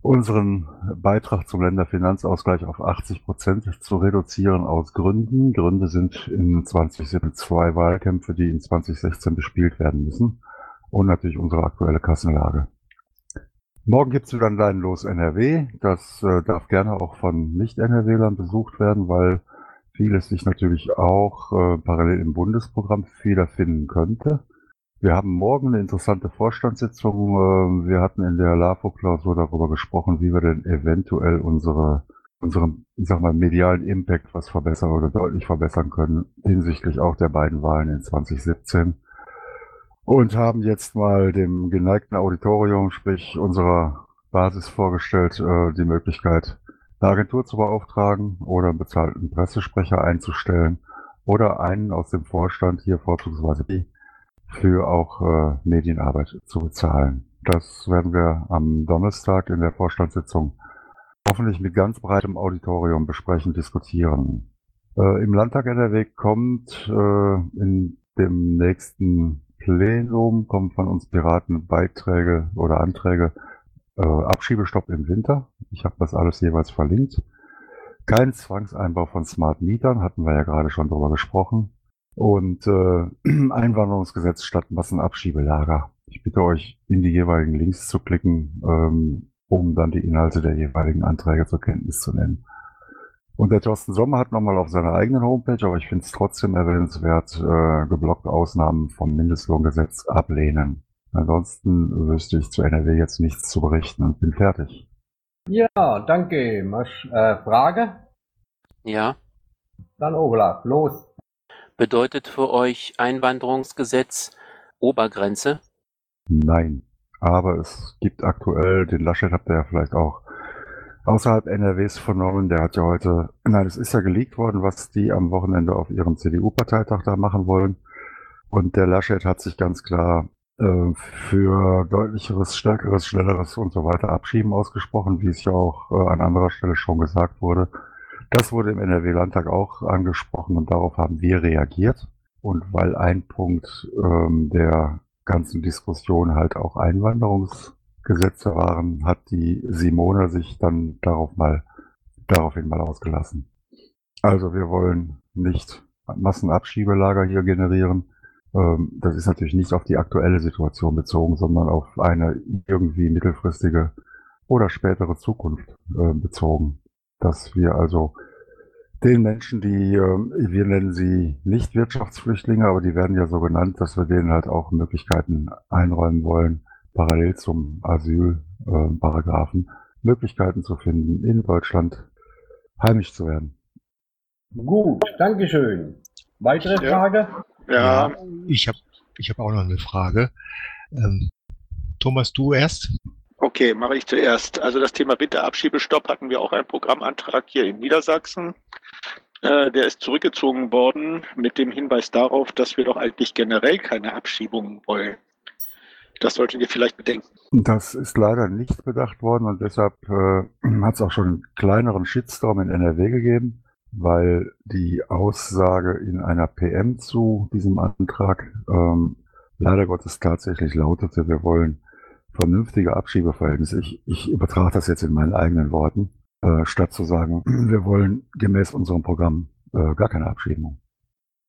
unseren Beitrag zum Länderfinanzausgleich auf 80 Prozent zu reduzieren aus Gründen. Gründe sind in 2017 zwei Wahlkämpfe, die in 2016 bespielt werden müssen und natürlich unsere aktuelle Kassenlage. Morgen gibt es wieder ein Leinenlos NRW. Das äh, darf gerne auch von Nicht-NRWlern besucht werden, weil vieles sich natürlich auch äh, parallel im Bundesprogramm wiederfinden könnte. Wir haben morgen eine interessante Vorstandssitzung. Ähm, wir hatten in der LAFO-Klausur darüber gesprochen, wie wir denn eventuell unsere, unseren, ich sag mal, medialen Impact was verbessern oder deutlich verbessern können hinsichtlich auch der beiden Wahlen in 2017. Und haben jetzt mal dem geneigten Auditorium, sprich unserer Basis vorgestellt, äh, die Möglichkeit, eine Agentur zu beauftragen oder einen bezahlten Pressesprecher einzustellen oder einen aus dem Vorstand hier vorzugsweise für auch äh, Medienarbeit zu bezahlen. Das werden wir am Donnerstag in der Vorstandssitzung hoffentlich mit ganz breitem Auditorium besprechen, diskutieren. Äh, Im Landtag NRW kommt äh, in dem nächsten Plenum kommen von uns Piraten Beiträge oder Anträge äh, Abschiebestopp im Winter. Ich habe das alles jeweils verlinkt. Kein Zwangseinbau von Smart Mietern, hatten wir ja gerade schon drüber gesprochen und äh, *clears throat* Einwanderungsgesetz statt Massenabschiebelager. Ich bitte euch, in die jeweiligen Links zu klicken, ähm, um dann die Inhalte der jeweiligen Anträge zur Kenntnis zu nehmen. Und der Thorsten Sommer hat nochmal auf seiner eigenen Homepage, aber ich finde es trotzdem erwähnenswert, äh, geblockte Ausnahmen vom Mindestlohngesetz ablehnen. Ansonsten wüsste ich zu NRW jetzt nichts zu berichten und bin fertig. Ja, danke. Masch, äh, Frage? Ja. Dann Olaf, los. Bedeutet für euch Einwanderungsgesetz Obergrenze? Nein, aber es gibt aktuell, den Laschet habt ihr ja vielleicht auch außerhalb NRWs vernommen, der hat ja heute, nein, es ist ja geleakt worden, was die am Wochenende auf ihrem CDU-Parteitag da machen wollen. Und der Laschet hat sich ganz klar äh, für deutlicheres, stärkeres, schnelleres und so weiter Abschieben ausgesprochen, wie es ja auch äh, an anderer Stelle schon gesagt wurde. Das wurde im NRW-Landtag auch angesprochen und darauf haben wir reagiert. Und weil ein Punkt ähm, der ganzen Diskussion halt auch Einwanderungsgesetze waren, hat die Simone sich dann darauf mal, daraufhin mal ausgelassen. Also wir wollen nicht Massenabschiebelager hier generieren. Ähm, das ist natürlich nicht auf die aktuelle Situation bezogen, sondern auf eine irgendwie mittelfristige oder spätere Zukunft äh, bezogen dass wir also den Menschen, die, ähm, wir nennen sie nicht Wirtschaftsflüchtlinge, aber die werden ja so genannt, dass wir denen halt auch Möglichkeiten einräumen wollen, parallel zum Asylparagraphen, Möglichkeiten zu finden, in Deutschland heimisch zu werden. Gut, Dankeschön. Weitere Frage? Ja. ja ich habe ich hab auch noch eine Frage. Ähm, Thomas, du erst? Okay, mache ich zuerst. Also das Thema Winterabschiebestopp hatten wir auch einen Programmantrag hier in Niedersachsen. Äh, der ist zurückgezogen worden mit dem Hinweis darauf, dass wir doch eigentlich generell keine Abschiebungen wollen. Das solltet ihr vielleicht bedenken. Das ist leider nicht bedacht worden und deshalb äh, *clears throat* hat es auch schon einen kleineren Shitstorm in NRW gegeben, weil die Aussage in einer PM zu diesem Antrag ähm, leider Gottes tatsächlich lautete, wir wollen vernünftige Abschiebeverhältnisse. Ich, ich übertrage das jetzt in meinen eigenen Worten, äh, statt zu sagen, *clears throat* wir wollen gemäß unserem Programm äh, gar keine Abschiebung.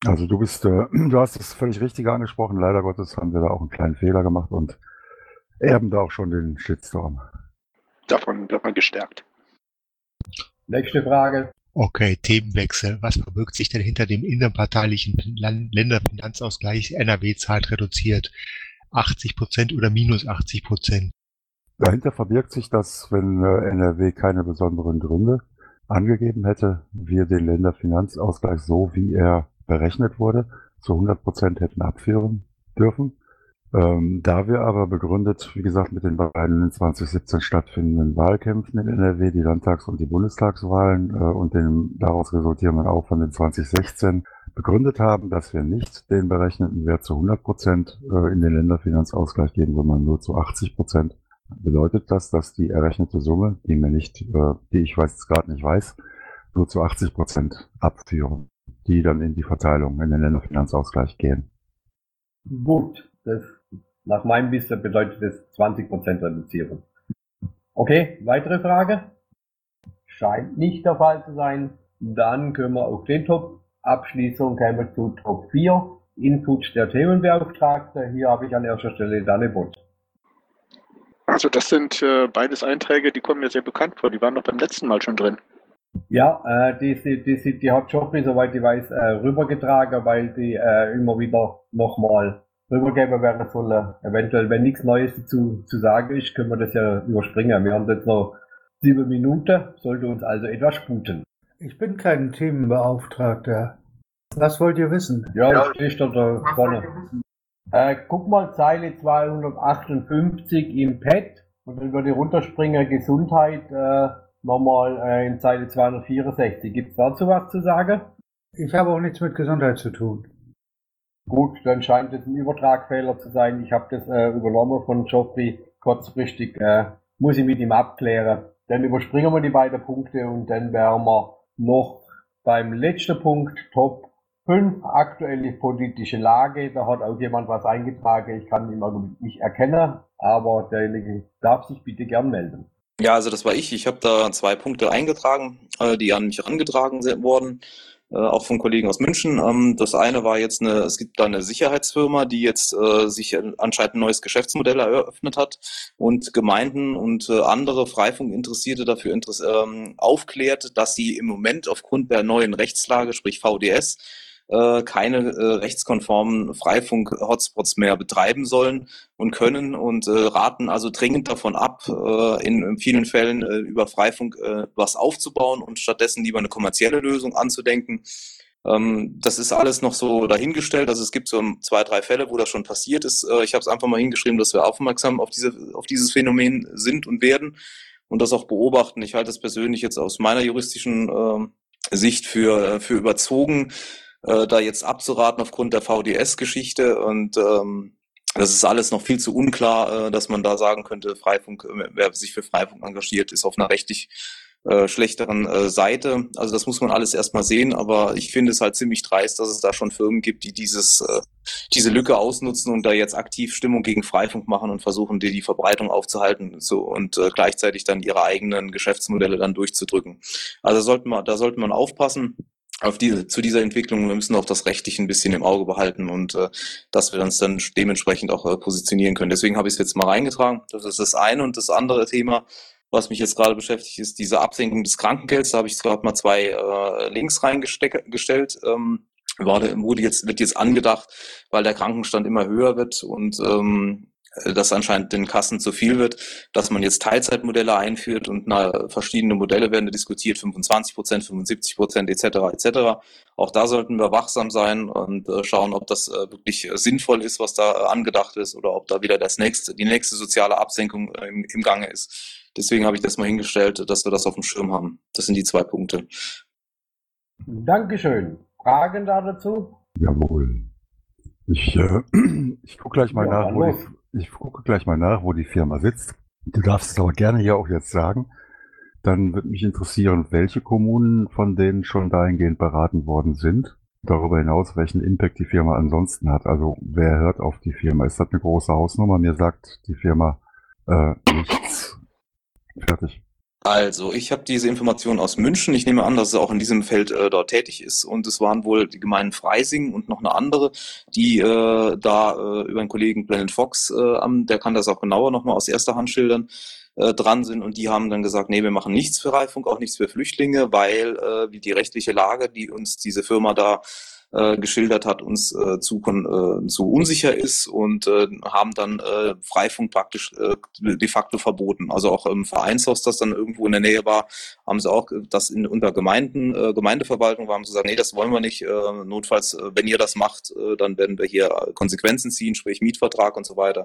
Also du bist, äh, *clears throat* du hast es völlig richtig angesprochen. Leider Gottes haben wir da auch einen kleinen Fehler gemacht und erben da auch schon den Shitstorm. Davon wird man gestärkt. Nächste Frage. Okay, Themenwechsel. Was verbirgt sich denn hinter dem innerparteilichen Länderfinanzausgleich? NRW zahlt reduziert. 80 Prozent oder minus 80 Prozent. Dahinter verbirgt sich, dass wenn äh, NRW keine besonderen Gründe angegeben hätte, wir den Länderfinanzausgleich so, wie er berechnet wurde, zu 100 Prozent hätten abführen dürfen. Ähm, da wir aber begründet, wie gesagt, mit den beiden in 2017 stattfindenden Wahlkämpfen in NRW, die Landtags- und die Bundestagswahlen äh, und den daraus resultierenden Aufwand in 2016 begründet haben, dass wir nicht den berechneten Wert zu 100 Prozent äh, in den Länderfinanzausgleich geben, sondern nur zu 80 Prozent, bedeutet das, dass die errechnete Summe, die mir nicht, äh, die ich weiß gerade nicht weiß, nur zu 80 Prozent abführen, die dann in die Verteilung in den Länderfinanzausgleich gehen. Gut, das nach meinem Wissen bedeutet das 20 Prozent Reduzierung. Okay, weitere Frage? Scheint nicht der Fall zu sein. Dann können wir auf den Top Abschließung kämen wir zu Top 4. Input der Themenbeauftragte. Hier habe ich an erster Stelle Dannebot. Also das sind äh, beides Einträge, die kommen mir sehr bekannt vor. Die waren doch beim letzten Mal schon drin. Ja, äh, die, die, die, die hat Joffrey, soweit ich weiß, äh, rübergetragen, weil die äh, immer wieder nochmal rübergeben, wäre soll. Eventuell, wenn nichts Neues dazu zu sagen ist, können wir das ja überspringen. Wir haben jetzt noch sieben Minuten, sollte uns also etwas sputen. Ich bin kein Themenbeauftragter. Was wollt ihr wissen? Ja, ja ich stehe da vorne. Äh, guck mal, Zeile 258 im Pad und dann würde ich runterspringen, Gesundheit, äh, nochmal äh, in Zeile 264. Gibt es dazu was zu sagen? Ich habe auch nichts mit Gesundheit zu tun. Gut, dann scheint es ein Übertragfehler zu sein. Ich habe das äh, übernommen von Joffrey kurzfristig. Äh, muss ich mit ihm abklären. Dann überspringen wir die beiden Punkte und dann wären wir noch beim letzten Punkt, Top 5, aktuelle politische Lage. Da hat auch jemand was eingetragen. Ich kann ihn nicht erkennen, aber derjenige darf sich bitte gern melden. Ja, also das war ich. Ich habe da zwei Punkte eingetragen, äh, die an mich herangetragen wurden. Äh, auch von Kollegen aus München. Ähm, das eine war jetzt eine, es gibt da eine Sicherheitsfirma, die jetzt äh, sich anscheinend ein neues Geschäftsmodell eröffnet hat und Gemeinden und äh, andere Freifunkinteressierte dafür ähm, aufklärt, dass sie im Moment aufgrund der neuen Rechtslage, sprich VDS, äh, keine äh, rechtskonformen Freifunk-Hotspots mehr betreiben sollen und können und äh, raten also dringend davon ab, äh, in, in vielen Fällen äh, über Freifunk was aufzubauen und stattdessen lieber eine kommerzielle Lösung anzudenken. Ähm, das ist alles noch so dahingestellt. Also es gibt so zwei, drei Fälle, wo das schon passiert ist. Ich habe es einfach mal hingeschrieben, dass wir aufmerksam auf, diese, auf dieses Phänomen sind und werden und das auch beobachten. Ich halte es persönlich jetzt aus meiner juristischen äh, Sicht für, für überzogen, äh, da jetzt abzuraten aufgrund der VDS-Geschichte und ähm, das ist alles noch viel zu unklar, äh, dass man da sagen könnte, Freifunk, äh, wer sich für Freifunk engagiert, ist auf einer rechtlich äh, schlechteren äh, Seite. Also das muss man alles erstmal sehen, aber ich finde es halt ziemlich dreist, dass es da schon Firmen gibt, die dieses, äh, diese Lücke ausnutzen und da jetzt aktiv Stimmung gegen Freifunk machen und versuchen, die, die Verbreitung aufzuhalten so, und äh, gleichzeitig dann ihre eigenen Geschäftsmodelle dann durchzudrücken. Also sollten wir, da sollte man aufpassen auf diese, zu dieser Entwicklung, wir müssen auch das Rechtliche ein bisschen im Auge behalten und äh, dass wir uns dann dementsprechend auch äh, positionieren können. Deswegen habe ich es jetzt mal reingetragen. Das ist das eine. Und das andere Thema, was mich jetzt gerade beschäftigt, ist diese Absenkung des Krankengelds. Da habe ich gerade mal zwei äh, Links reingestellt. Ähm, wurde jetzt, wird jetzt angedacht, weil der Krankenstand immer höher wird und ähm, äh, das anscheinend den Kassen zu viel wird, dass man jetzt Teilzeitmodelle einführt und na, verschiedene Modelle werden diskutiert, 25 Prozent, 75 Prozent etc. etc. Auch da sollten wir wachsam sein und äh, schauen, ob das äh, wirklich äh, sinnvoll ist, was da äh, angedacht ist oder ob da wieder das nächste, die nächste soziale Absenkung äh, im, im Gange ist. Deswegen habe ich das mal hingestellt, dass wir das auf dem Schirm haben. Das sind die zwei Punkte. Dankeschön. Fragen da dazu? Jawohl. Ich, äh, *clears throat* ich gucke gleich mal ja, nach, wo die, ich gucke gleich mal nach, wo die Firma sitzt. Du darfst es aber gerne hier auch jetzt sagen. Dann würde mich interessieren, welche Kommunen von denen schon dahingehend beraten worden sind. Darüber hinaus, welchen Impact die Firma ansonsten hat. Also wer hört auf die Firma? Ist das eine große Hausnummer? Mir sagt die Firma äh, nichts. Fertig. Also, ich habe diese Information aus München. Ich nehme an, dass er auch in diesem Feld äh, dort tätig ist. Und es waren wohl die Gemeinden Freising und noch eine andere, die äh, da äh, über einen Kollegen Blended Fox, äh, der kann das auch genauer nochmal aus erster Hand schildern, äh, dran sind. Und die haben dann gesagt, nee, wir machen nichts für Reifung, auch nichts für Flüchtlinge, weil äh, die rechtliche Lage, die uns diese Firma da äh, geschildert hat, uns äh, zu, äh, zu unsicher ist und äh, haben dann äh, Freifunk praktisch äh, de facto verboten. Also auch im Vereinshaus, das dann irgendwo in der Nähe war, haben sie auch das in, unter Gemeinden, äh, Gemeindeverwaltung haben sie gesagt, nee, das wollen wir nicht. Äh, notfalls, äh, wenn ihr das macht, äh, dann werden wir hier Konsequenzen ziehen, sprich Mietvertrag und so weiter.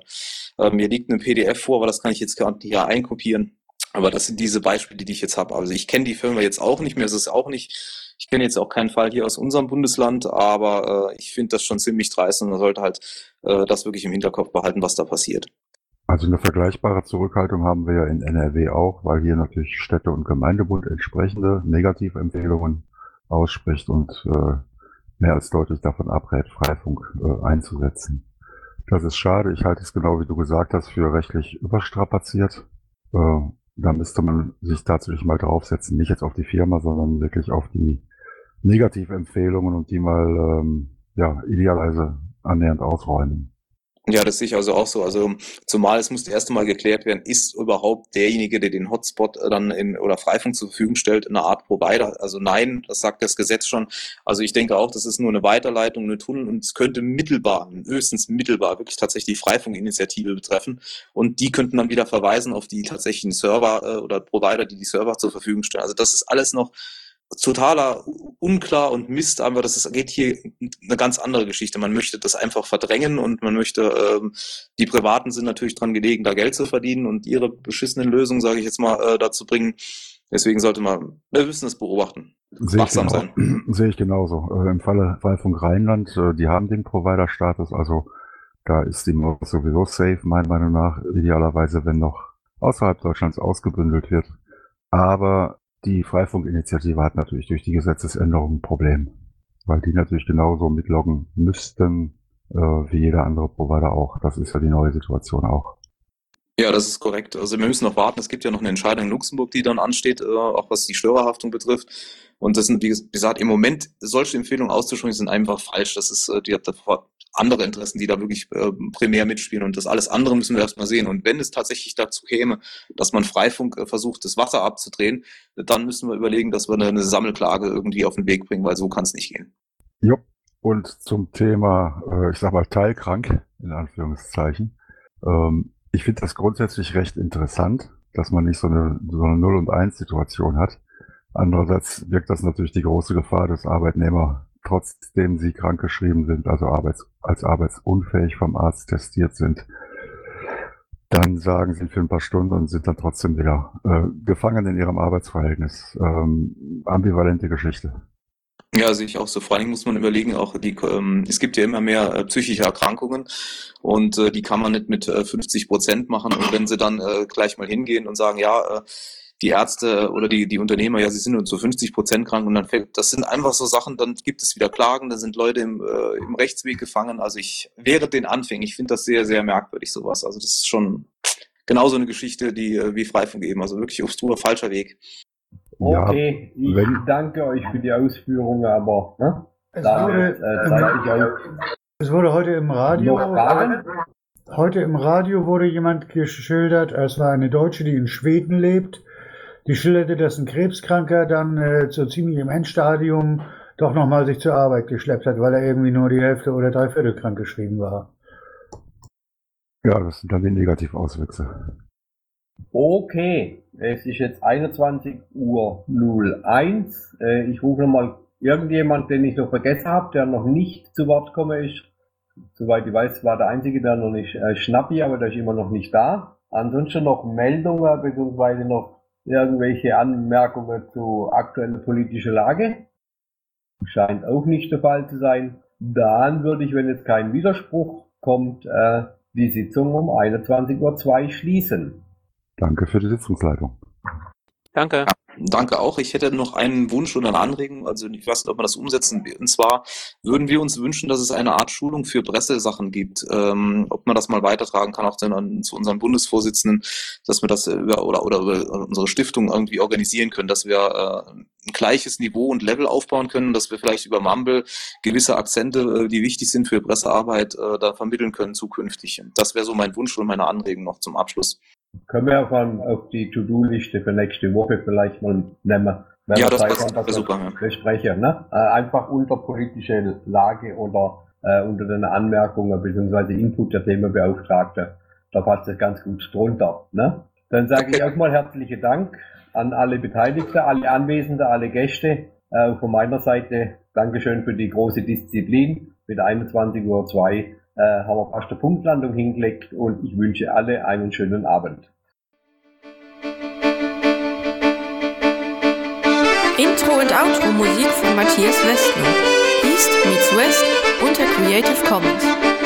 Äh, mir liegt eine PDF vor, aber das kann ich jetzt nicht hier einkopieren. Aber das sind diese Beispiele, die ich jetzt habe. Also ich kenne die Firma jetzt auch nicht mehr. Es ist auch nicht ich kenne jetzt auch keinen Fall hier aus unserem Bundesland, aber äh, ich finde das schon ziemlich dreist und man sollte halt äh, das wirklich im Hinterkopf behalten, was da passiert. Also eine vergleichbare Zurückhaltung haben wir ja in NRW auch, weil hier natürlich Städte- und Gemeindebund entsprechende Negativempfehlungen ausspricht und äh, mehr als deutlich davon abrät, Freifunk äh, einzusetzen. Das ist schade. Ich halte es genau wie du gesagt hast für rechtlich überstrapaziert. Äh, da müsste man sich tatsächlich mal draufsetzen, nicht jetzt auf die Firma, sondern wirklich auf die Negativempfehlungen und die mal ähm, ja idealerweise annähernd ausräumen. Ja, das sehe ich also auch so. Also zumal es muss erst einmal geklärt werden, ist überhaupt derjenige, der den Hotspot dann in oder Freifunk zur Verfügung stellt, eine Art Provider? Also nein, das sagt das Gesetz schon. Also ich denke auch, das ist nur eine Weiterleitung, eine Tunnel und es könnte mittelbar, höchstens mittelbar wirklich tatsächlich die Freifunkinitiative betreffen und die könnten dann wieder verweisen auf die tatsächlichen Server äh, oder Provider, die die Server zur Verfügung stellen. Also das ist alles noch totaler unklar und Mist, aber das ist, geht hier eine ganz andere Geschichte. Man möchte das einfach verdrängen und man möchte, ähm, die Privaten sind natürlich dran gelegen, da Geld zu verdienen und ihre beschissenen Lösungen, sage ich jetzt mal, äh, dazu bringen. Deswegen sollte man, wir müssen es beobachten. Sehe ich, genau, sein. *clears throat* sehe ich genauso. Äh, Im Falle Wahlfunk Rheinland, äh, die haben den Provider-Status, also da ist die Maus sowieso safe, meiner Meinung nach, idealerweise, wenn noch außerhalb Deutschlands ausgebündelt wird. Aber die Freifunkinitiative hat natürlich durch die Gesetzesänderung ein Problem, weil die natürlich genauso mitloggen müssten äh, wie jeder andere Provider auch. Das ist ja die neue Situation auch. Ja, das ist korrekt. Also wir müssen noch warten. Es gibt ja noch eine Entscheidung in Luxemburg, die dann ansteht, äh, auch was die Störerhaftung betrifft. Und das sind, wie gesagt, im Moment solche Empfehlungen auszusprechen, sind einfach falsch. Das ist, äh, die hat andere Interessen, die da wirklich äh, primär mitspielen. Und das alles andere müssen wir erstmal sehen. Und wenn es tatsächlich dazu käme, dass man Freifunk äh, versucht, das Wasser abzudrehen, dann müssen wir überlegen, dass wir eine, eine Sammelklage irgendwie auf den Weg bringen, weil so kann es nicht gehen. Jo. Und zum Thema, äh, ich sag mal, teilkrank, in Anführungszeichen. Ähm, ich finde das grundsätzlich recht interessant, dass man nicht so eine, so eine Null- und Eins-Situation hat. Andererseits wirkt das natürlich die große Gefahr, dass Arbeitnehmer trotzdem sie krankgeschrieben sind, also arbeits als arbeitsunfähig vom Arzt testiert sind, dann sagen sie für ein paar Stunden und sind dann trotzdem wieder äh, gefangen in ihrem Arbeitsverhältnis. Ähm, ambivalente Geschichte. Ja, sehe ich auch so. Vor allen Dingen muss man überlegen, auch die, ähm, es gibt ja immer mehr äh, psychische Erkrankungen und äh, die kann man nicht mit äh, 50 Prozent machen. Und wenn sie dann äh, gleich mal hingehen und sagen, ja, äh, die Ärzte oder die, die Unternehmer, ja, sie sind nur zu 50 Prozent krank und dann fällt, das sind einfach so Sachen, dann gibt es wieder Klagen, da sind Leute im, äh, im Rechtsweg gefangen. Also ich wäre den Anfängen, ich finde das sehr, sehr merkwürdig, sowas. Also das ist schon genauso eine Geschichte, die äh, wie Freifunk eben, also wirklich obstruer falscher Weg. Okay, ja, ich danke euch für die Ausführungen, aber ne? Es, da, wurde, äh, es wurde heute im Radio Heute im Radio wurde jemand geschildert, es war eine Deutsche, die in Schweden lebt die schilderte, dass ein Krebskranker dann äh, so ziemlich im Endstadium doch nochmal sich zur Arbeit geschleppt hat, weil er irgendwie nur die Hälfte oder dreiviertel krank geschrieben war. Ja, das sind dann die Negativauswüchse. Okay, es ist jetzt 21 Uhr 01. Äh, ich rufe nochmal irgendjemand, den ich noch vergessen habe, der noch nicht zu Wort komme ist. Soweit ich weiß, war der Einzige, der noch nicht äh, Schnappi, aber der ist immer noch nicht da. Ansonsten noch Meldungen beziehungsweise noch irgendwelche Anmerkungen zur aktuellen politischen Lage? Scheint auch nicht der Fall zu sein. Dann würde ich, wenn jetzt kein Widerspruch kommt, äh, die Sitzung um 21.02 Uhr schließen. Danke für die Sitzungsleitung. Danke. Danke auch. Ich hätte noch einen Wunsch oder eine Anregung. Also ich weiß nicht, ob man das umsetzen will. Und zwar würden wir uns wünschen, dass es eine Art Schulung für Pressesachen gibt. Ähm, ob man das mal weitertragen kann, auch dann zu unserem Bundesvorsitzenden, dass wir das über, oder, oder über unsere Stiftung irgendwie organisieren können, dass wir äh, ein gleiches Niveau und Level aufbauen können, dass wir vielleicht über Mumble gewisse Akzente, äh, die wichtig sind für Pressearbeit, äh, da vermitteln können zukünftig. Das wäre so mein Wunsch und meine Anregung noch zum Abschluss. Können wir auch auf die To-Do-Liste für nächste Woche vielleicht mal nehmen. Wenn ja, das wäre super. Ja. Besprechen, ne? Äh, einfach unter politische Lage oder äh, unter den Anmerkungen bzw. Input der Themenbeauftragte. Da passt es ganz gut drunter. Ne? Dann sage okay. ich auch mal herzlichen Dank an alle Beteiligten, alle Anwesenden, alle Gäste. Äh, von meiner Seite Dankeschön für die große Disziplin mit 21.02 Uhr äh, haben wir fast eine Punktlandung hingelegt und ich wünsche alle einen schönen Abend. Intro und Outro Musik von Matthias Westner. East meets West unter Creative Commons.